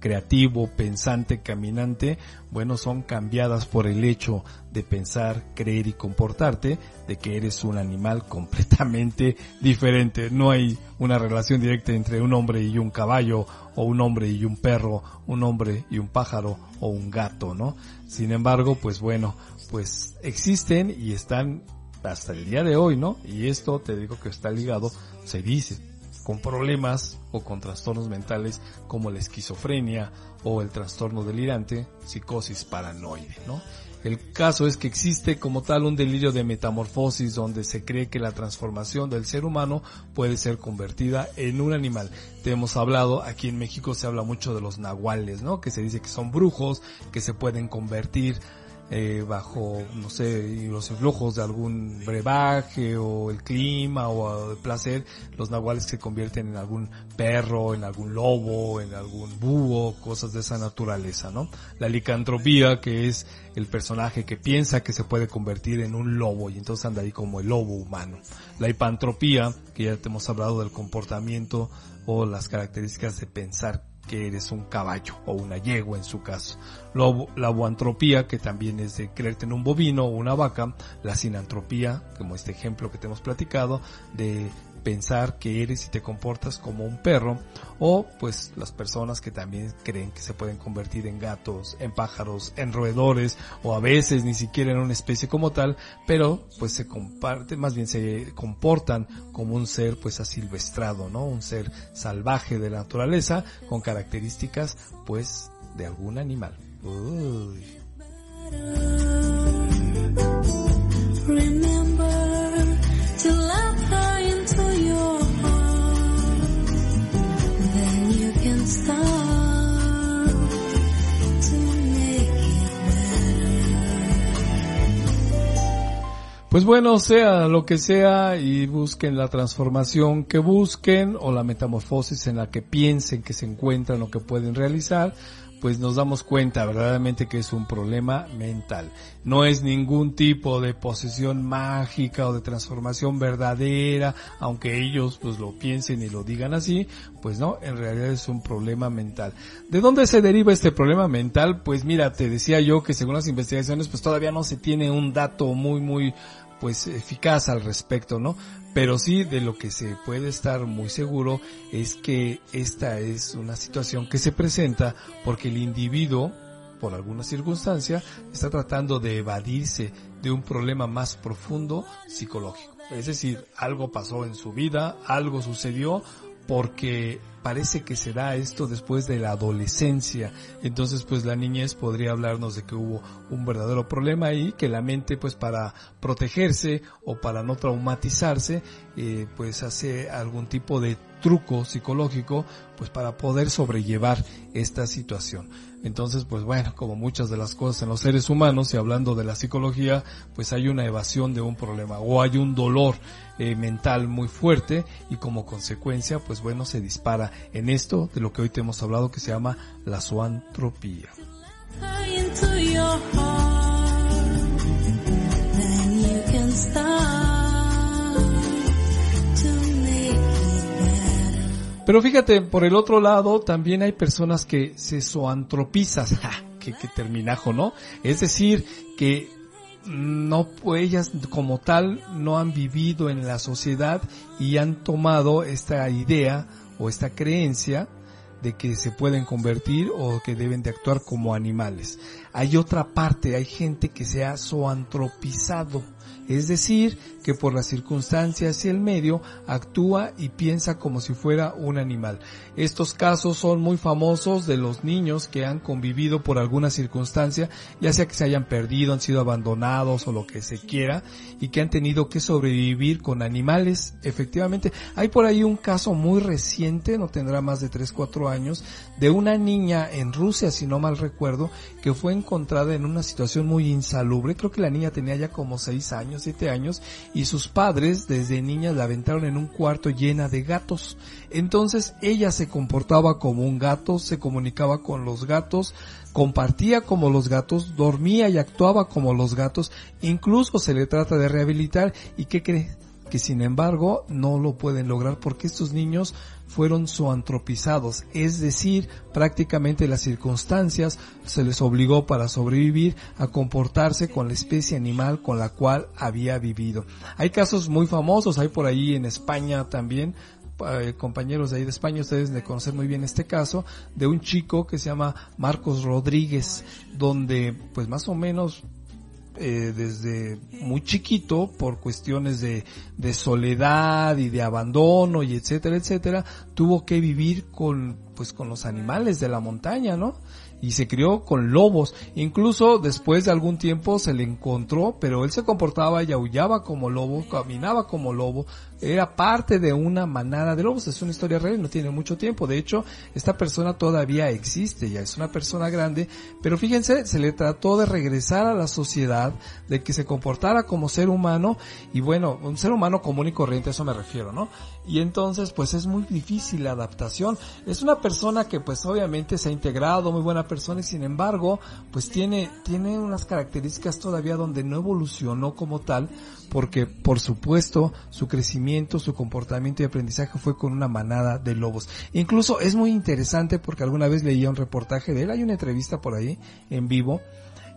creativo, pensante, caminante, bueno, son cambiadas por el hecho de pensar, creer y comportarte, de que eres un animal completamente diferente. No hay una relación directa entre un hombre y un caballo, o un hombre y un perro, un hombre y un pájaro, o un gato, ¿no? Sin embargo, pues bueno, pues existen y están hasta el día de hoy, ¿no? Y esto te digo que está ligado, se dice, con problemas o con trastornos mentales como la esquizofrenia o el trastorno delirante, psicosis paranoide, ¿no? El caso es que existe como tal un delirio de metamorfosis donde se cree que la transformación del ser humano puede ser convertida en un animal. Te hemos hablado, aquí en México se habla mucho de los nahuales, ¿no? Que se dice que son brujos, que se pueden convertir eh, bajo, no sé, los influjos de algún brebaje o el clima o el placer, los nahuales se convierten en algún perro, en algún lobo, en algún búho, cosas de esa naturaleza, ¿no? La licantropía, que es el personaje que piensa que se puede convertir en un lobo y entonces anda ahí como el lobo humano. La hipantropía, que ya te hemos hablado del comportamiento o las características de pensar que eres un caballo o una yegua en su caso. Lo- la boantropía, que también es de creerte en un bovino o una vaca. La sinantropía, como este ejemplo que te hemos platicado, de pensar que eres y te comportas como un perro. O pues las personas que también creen que se pueden convertir en gatos, en pájaros, en roedores o a veces ni siquiera en una especie como tal, pero pues se comparte, más bien se comportan como un ser pues asilvestrado, ¿no? Un ser salvaje de la naturaleza con características pues de algún animal. Uy. Pues bueno, sea lo que sea y busquen la transformación que busquen o la metamorfosis en la que piensen que se encuentran o que pueden realizar, pues nos damos cuenta verdaderamente que es un problema mental. No es ningún tipo de posesión mágica o de transformación verdadera, aunque ellos pues lo piensen y lo digan así, pues no, en realidad es un problema mental. ¿De dónde se deriva este problema mental? Pues mira, te decía yo que según las investigaciones pues todavía no se tiene un dato muy muy pues eficaz al respecto, ¿no? Pero sí de lo que se puede estar muy seguro es que esta es una situación que se presenta porque el individuo, por alguna circunstancia, está tratando de evadirse de un problema más profundo psicológico. Es decir, algo pasó en su vida, algo sucedió porque parece que se da esto después de la adolescencia. Entonces, pues la niñez podría hablarnos de que hubo un verdadero problema ahí, que la mente, pues para protegerse o para no traumatizarse, eh, pues hace algún tipo de truco psicológico, pues para poder sobrellevar esta situación. Entonces, pues bueno, como muchas de las cosas en los seres humanos y hablando de la psicología, pues hay una evasión de un problema o hay un dolor eh, mental muy fuerte y como consecuencia, pues bueno, se dispara en esto de lo que hoy te hemos hablado que se llama la zoantropía. Pero fíjate, por el otro lado, también hay personas que se zoantropizan. ¡Ja! Qué, qué terminajo, ¿no? Es decir, que no, ellas como tal no han vivido en la sociedad y han tomado esta idea o esta creencia de que se pueden convertir o que deben de actuar como animales. Hay otra parte, hay gente que se ha zoantropizado, es decir, que por las circunstancias y el medio actúa y piensa como si fuera un animal. Estos casos son muy famosos de los niños que han convivido por alguna circunstancia, ya sea que se hayan perdido, han sido abandonados o lo que se quiera, y que han tenido que sobrevivir con animales. Efectivamente, hay por ahí un caso muy reciente, no tendrá más de 3, 4 años, de una niña en Rusia, si no mal recuerdo, que fue encontrada en una situación muy insalubre. Creo que la niña tenía ya como 6 años, 7 años, y sus padres desde niña la aventaron en un cuarto llena de gatos. Entonces ella se comportaba como un gato, se comunicaba con los gatos, compartía como los gatos, dormía y actuaba como los gatos, incluso se le trata de rehabilitar y ¿qué cree? Que sin embargo no lo pueden lograr porque estos niños fueron zoantropizados, es decir, prácticamente las circunstancias se les obligó para sobrevivir a comportarse con la especie animal con la cual había vivido. Hay casos muy famosos, hay por ahí en España también, compañeros de ahí de España, ustedes de conocer muy bien este caso, de un chico que se llama Marcos Rodríguez, donde pues más o menos eh, desde muy chiquito por cuestiones de, de soledad y de abandono y etcétera, etcétera, tuvo que vivir con, pues con los animales de la montaña, ¿no? Y se crió con lobos. Incluso después de algún tiempo se le encontró, pero él se comportaba y aullaba como lobo, caminaba como lobo, era parte de una manada de lobos. Es una historia real, no tiene mucho tiempo. De hecho, esta persona todavía existe, ya es una persona grande, pero fíjense, se le trató de regresar a la sociedad, de que se comportara como ser humano y bueno, un ser humano común y corriente, a eso me refiero, ¿no? Y entonces, pues es muy difícil la adaptación. Es una persona que pues obviamente se ha integrado, muy buena persona y sin embargo, pues tiene, tiene unas características todavía donde no evolucionó como tal, porque por supuesto su crecimiento, su comportamiento y aprendizaje fue con una manada de lobos. Incluso es muy interesante porque alguna vez leía un reportaje de él, hay una entrevista por ahí en vivo,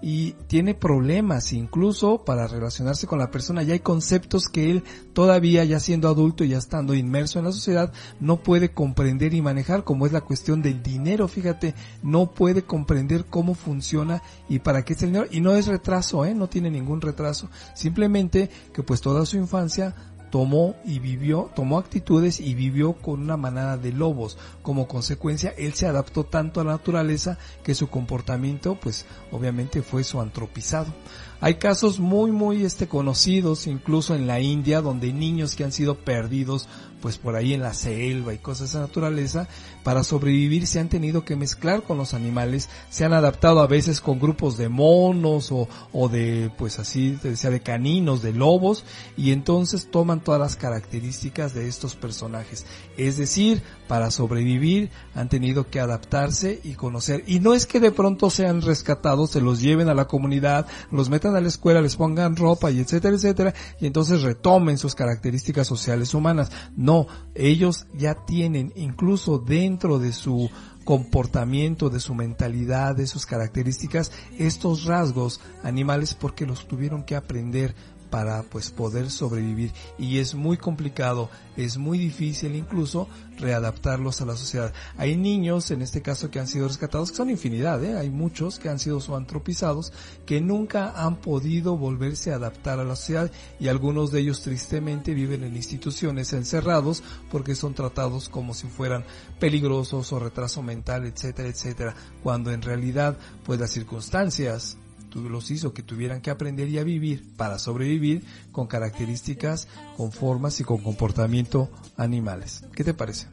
y tiene problemas incluso para relacionarse con la persona. Ya hay conceptos que él todavía ya siendo adulto y ya estando inmerso en la sociedad no puede comprender y manejar como es la cuestión del dinero. Fíjate, no puede comprender cómo funciona y para qué es el dinero. Y no es retraso, ¿eh? no tiene ningún retraso. Simplemente que pues toda su infancia tomó y vivió, tomó actitudes y vivió con una manada de lobos. Como consecuencia, él se adaptó tanto a la naturaleza que su comportamiento, pues, obviamente fue su antropizado. Hay casos muy, muy este, conocidos, incluso en la India, donde niños que han sido perdidos, pues por ahí en la selva y cosas de esa naturaleza, para sobrevivir se han tenido que mezclar con los animales, se han adaptado a veces con grupos de monos o, o de, pues así, decía, de caninos, de lobos, y entonces toman todas las características de estos personajes. Es decir, para sobrevivir han tenido que adaptarse y conocer. Y no es que de pronto sean rescatados, se los lleven a la comunidad, los metan a la escuela, les pongan ropa y etcétera, etcétera, y entonces retomen sus características sociales humanas. Ellos ya tienen incluso dentro de su comportamiento, de su mentalidad, de sus características, estos rasgos animales porque los tuvieron que aprender para pues poder sobrevivir y es muy complicado, es muy difícil incluso readaptarlos a la sociedad. Hay niños, en este caso, que han sido rescatados, que son infinidad, ¿eh? hay muchos que han sido zoantropizados, que nunca han podido volverse a adaptar a la sociedad y algunos de ellos tristemente viven en instituciones encerrados porque son tratados como si fueran peligrosos o retraso mental, etcétera, etcétera, cuando en realidad pues las circunstancias los hizo que tuvieran que aprender y a vivir para sobrevivir con características, con formas y con comportamiento animales. ¿Qué te parece?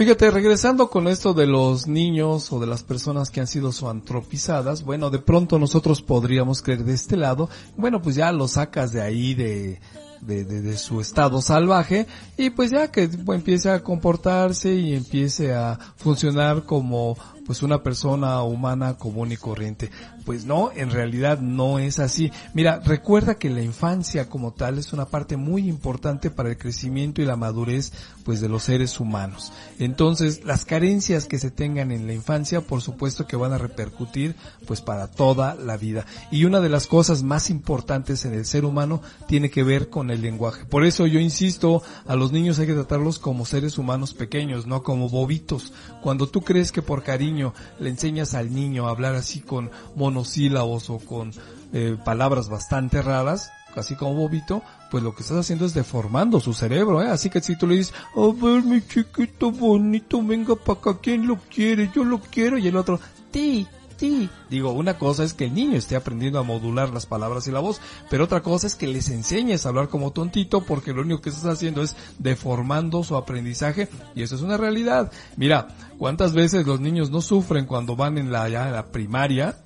Fíjate, regresando con esto de los niños o de las personas que han sido zoantropizadas, bueno, de pronto nosotros podríamos creer de este lado, bueno, pues ya lo sacas de ahí de, de, de, de su estado salvaje y pues ya que empiece a comportarse y empiece a funcionar como pues una persona humana común y corriente. Pues no, en realidad no es así. Mira, recuerda que la infancia como tal es una parte muy importante para el crecimiento y la madurez pues de los seres humanos. Entonces, las carencias que se tengan en la infancia, por supuesto que van a repercutir pues para toda la vida. Y una de las cosas más importantes en el ser humano tiene que ver con el lenguaje. Por eso yo insisto, a los niños hay que tratarlos como seres humanos pequeños, no como bobitos. Cuando tú crees que por cariño le enseñas al niño a hablar así con monosílabos o con eh, palabras bastante raras, así como bobito, pues lo que estás haciendo es deformando su cerebro, ¿eh? Así que si tú le dices, a ver mi chiquito bonito, venga para acá, ¿quién lo quiere? Yo lo quiero, y el otro, ti, ti. Digo, una cosa es que el niño esté aprendiendo a modular las palabras y la voz, pero otra cosa es que les enseñes a hablar como tontito, porque lo único que estás haciendo es deformando su aprendizaje, y eso es una realidad. Mira, ¿cuántas veces los niños no sufren cuando van en la, ya en la primaria?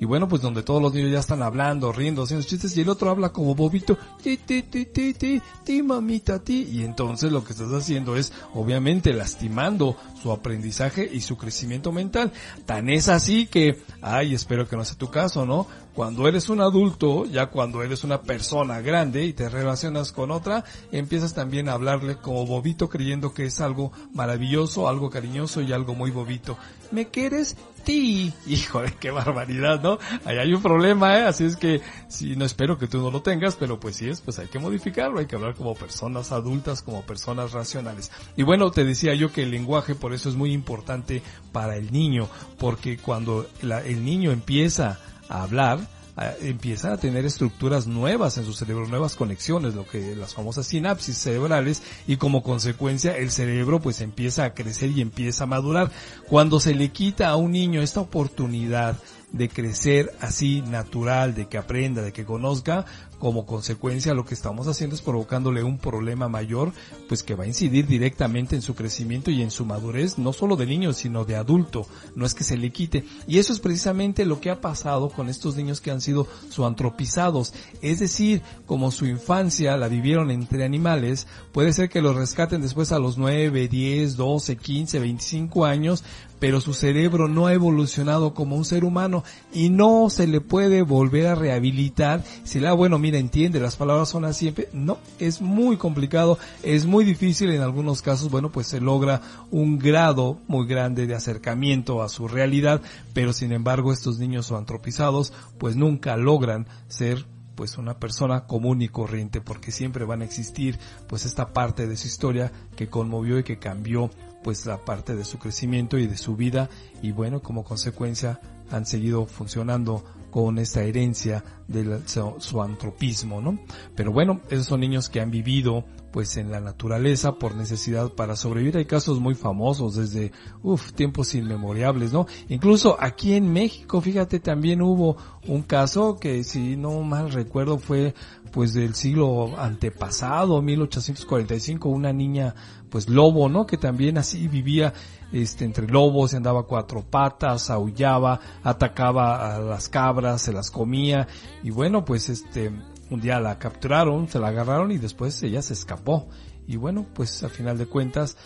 Y bueno, pues donde todos los niños ya están hablando, riendo, haciendo chistes y el otro habla como bobito, ti, ti, ti, ti, ti, ti, mamita, ti. Y entonces lo que estás haciendo es obviamente lastimando su aprendizaje y su crecimiento mental. Tan es así que, ay, espero que no sea tu caso, ¿no? Cuando eres un adulto, ya cuando eres una persona grande y te relacionas con otra, empiezas también a hablarle como bobito creyendo que es algo maravilloso, algo cariñoso y algo muy bobito. ¿Me quieres? Ti. Híjole, qué barbaridad, ¿no? Ahí hay un problema, ¿eh? Así es que, sí, no espero que tú no lo tengas, pero pues si es, pues hay que modificarlo, hay que hablar como personas adultas, como personas racionales. Y bueno, te decía yo que el lenguaje por eso es muy importante para el niño, porque cuando la- el niño empieza a hablar, a- empieza a tener estructuras nuevas en su cerebro, nuevas conexiones, lo que las famosas sinapsis cerebrales y como consecuencia el cerebro pues empieza a crecer y empieza a madurar. Cuando se le quita a un niño esta oportunidad de crecer así natural, de que aprenda, de que conozca, como consecuencia lo que estamos haciendo es provocándole un problema mayor, pues que va a incidir directamente en su crecimiento y en su madurez, no solo de niño, sino de adulto, no es que se le quite. Y eso es precisamente lo que ha pasado con estos niños que han sido zoantropizados, es decir, como su infancia la vivieron entre animales, puede ser que los rescaten después a los 9, 10, 12, 15, 25 años, pero su cerebro no ha evolucionado como un ser humano y no se le puede volver a rehabilitar. Si le da, bueno, mira, entiende, las palabras son así, no, es muy complicado, es muy difícil, en algunos casos, bueno, pues se logra un grado muy grande de acercamiento a su realidad, pero sin embargo estos niños o antropizados, pues nunca logran ser pues una persona común y corriente porque siempre van a existir pues esta parte de su historia que conmovió y que cambió pues la parte de su crecimiento y de su vida y bueno como consecuencia han seguido funcionando con esta herencia del su, su antropismo, ¿no? Pero bueno, esos son niños que han vivido pues en la naturaleza por necesidad para sobrevivir. Hay casos muy famosos desde, uff, tiempos inmemorables, ¿no? Incluso aquí en México, fíjate, también hubo un caso que si no mal recuerdo fue pues del siglo antepasado, 1845, una niña pues lobo, ¿no? Que también así vivía este entre lobos, y andaba a cuatro patas, aullaba, atacaba a las cabras, se las comía y bueno, pues este un día la capturaron, se la agarraron y después ella se escapó. Y bueno, pues al final de cuentas,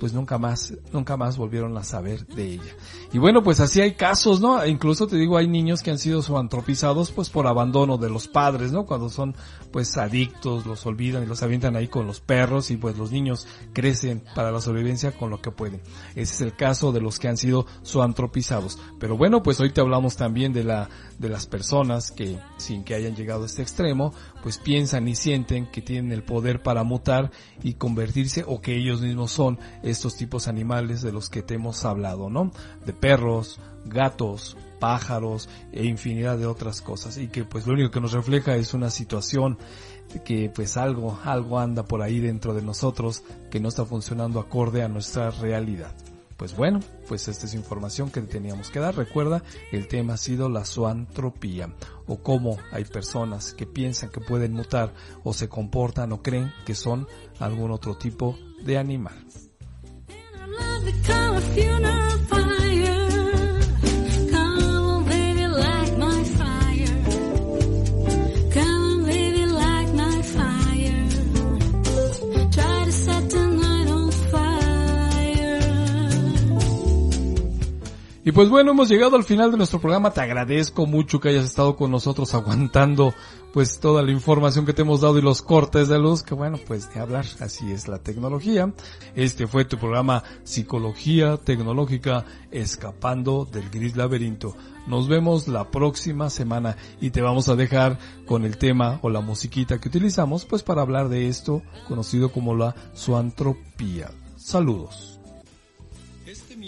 pues nunca más, nunca más volvieron a saber de ella. Y bueno, pues así hay casos, ¿no? Incluso te digo, hay niños que han sido zoantropizados pues por abandono de los padres, ¿no? Cuando son pues adictos, los olvidan y los avientan ahí con los perros y pues los niños crecen para la sobrevivencia con lo que pueden. Ese es el caso de los que han sido zoantropizados. Pero bueno, pues hoy te hablamos también de la, de las personas que sin que hayan llegado a este extremo, pues piensan y sienten que tienen el poder para mutar y convertirse o que ellos mismos son estos tipos animales de los que te hemos hablado, ¿no? De perros, gatos, pájaros e infinidad de otras cosas y que pues lo único que nos refleja es una situación que pues algo, algo anda por ahí dentro de nosotros que no está funcionando acorde a nuestra realidad. Pues bueno, pues esta es información que teníamos que dar. Recuerda, el tema ha sido la zoantropía o cómo hay personas que piensan que pueden mutar o se comportan o creen que son algún otro tipo de animal. Pues bueno, hemos llegado al final de nuestro programa. Te agradezco mucho que hayas estado con nosotros aguantando pues toda la información que te hemos dado y los cortes de luz, que bueno, pues de hablar, así es la tecnología. Este fue tu programa Psicología Tecnológica Escapando del Gris Laberinto. Nos vemos la próxima semana y te vamos a dejar con el tema o la musiquita que utilizamos pues para hablar de esto conocido como la zoantropía. Saludos.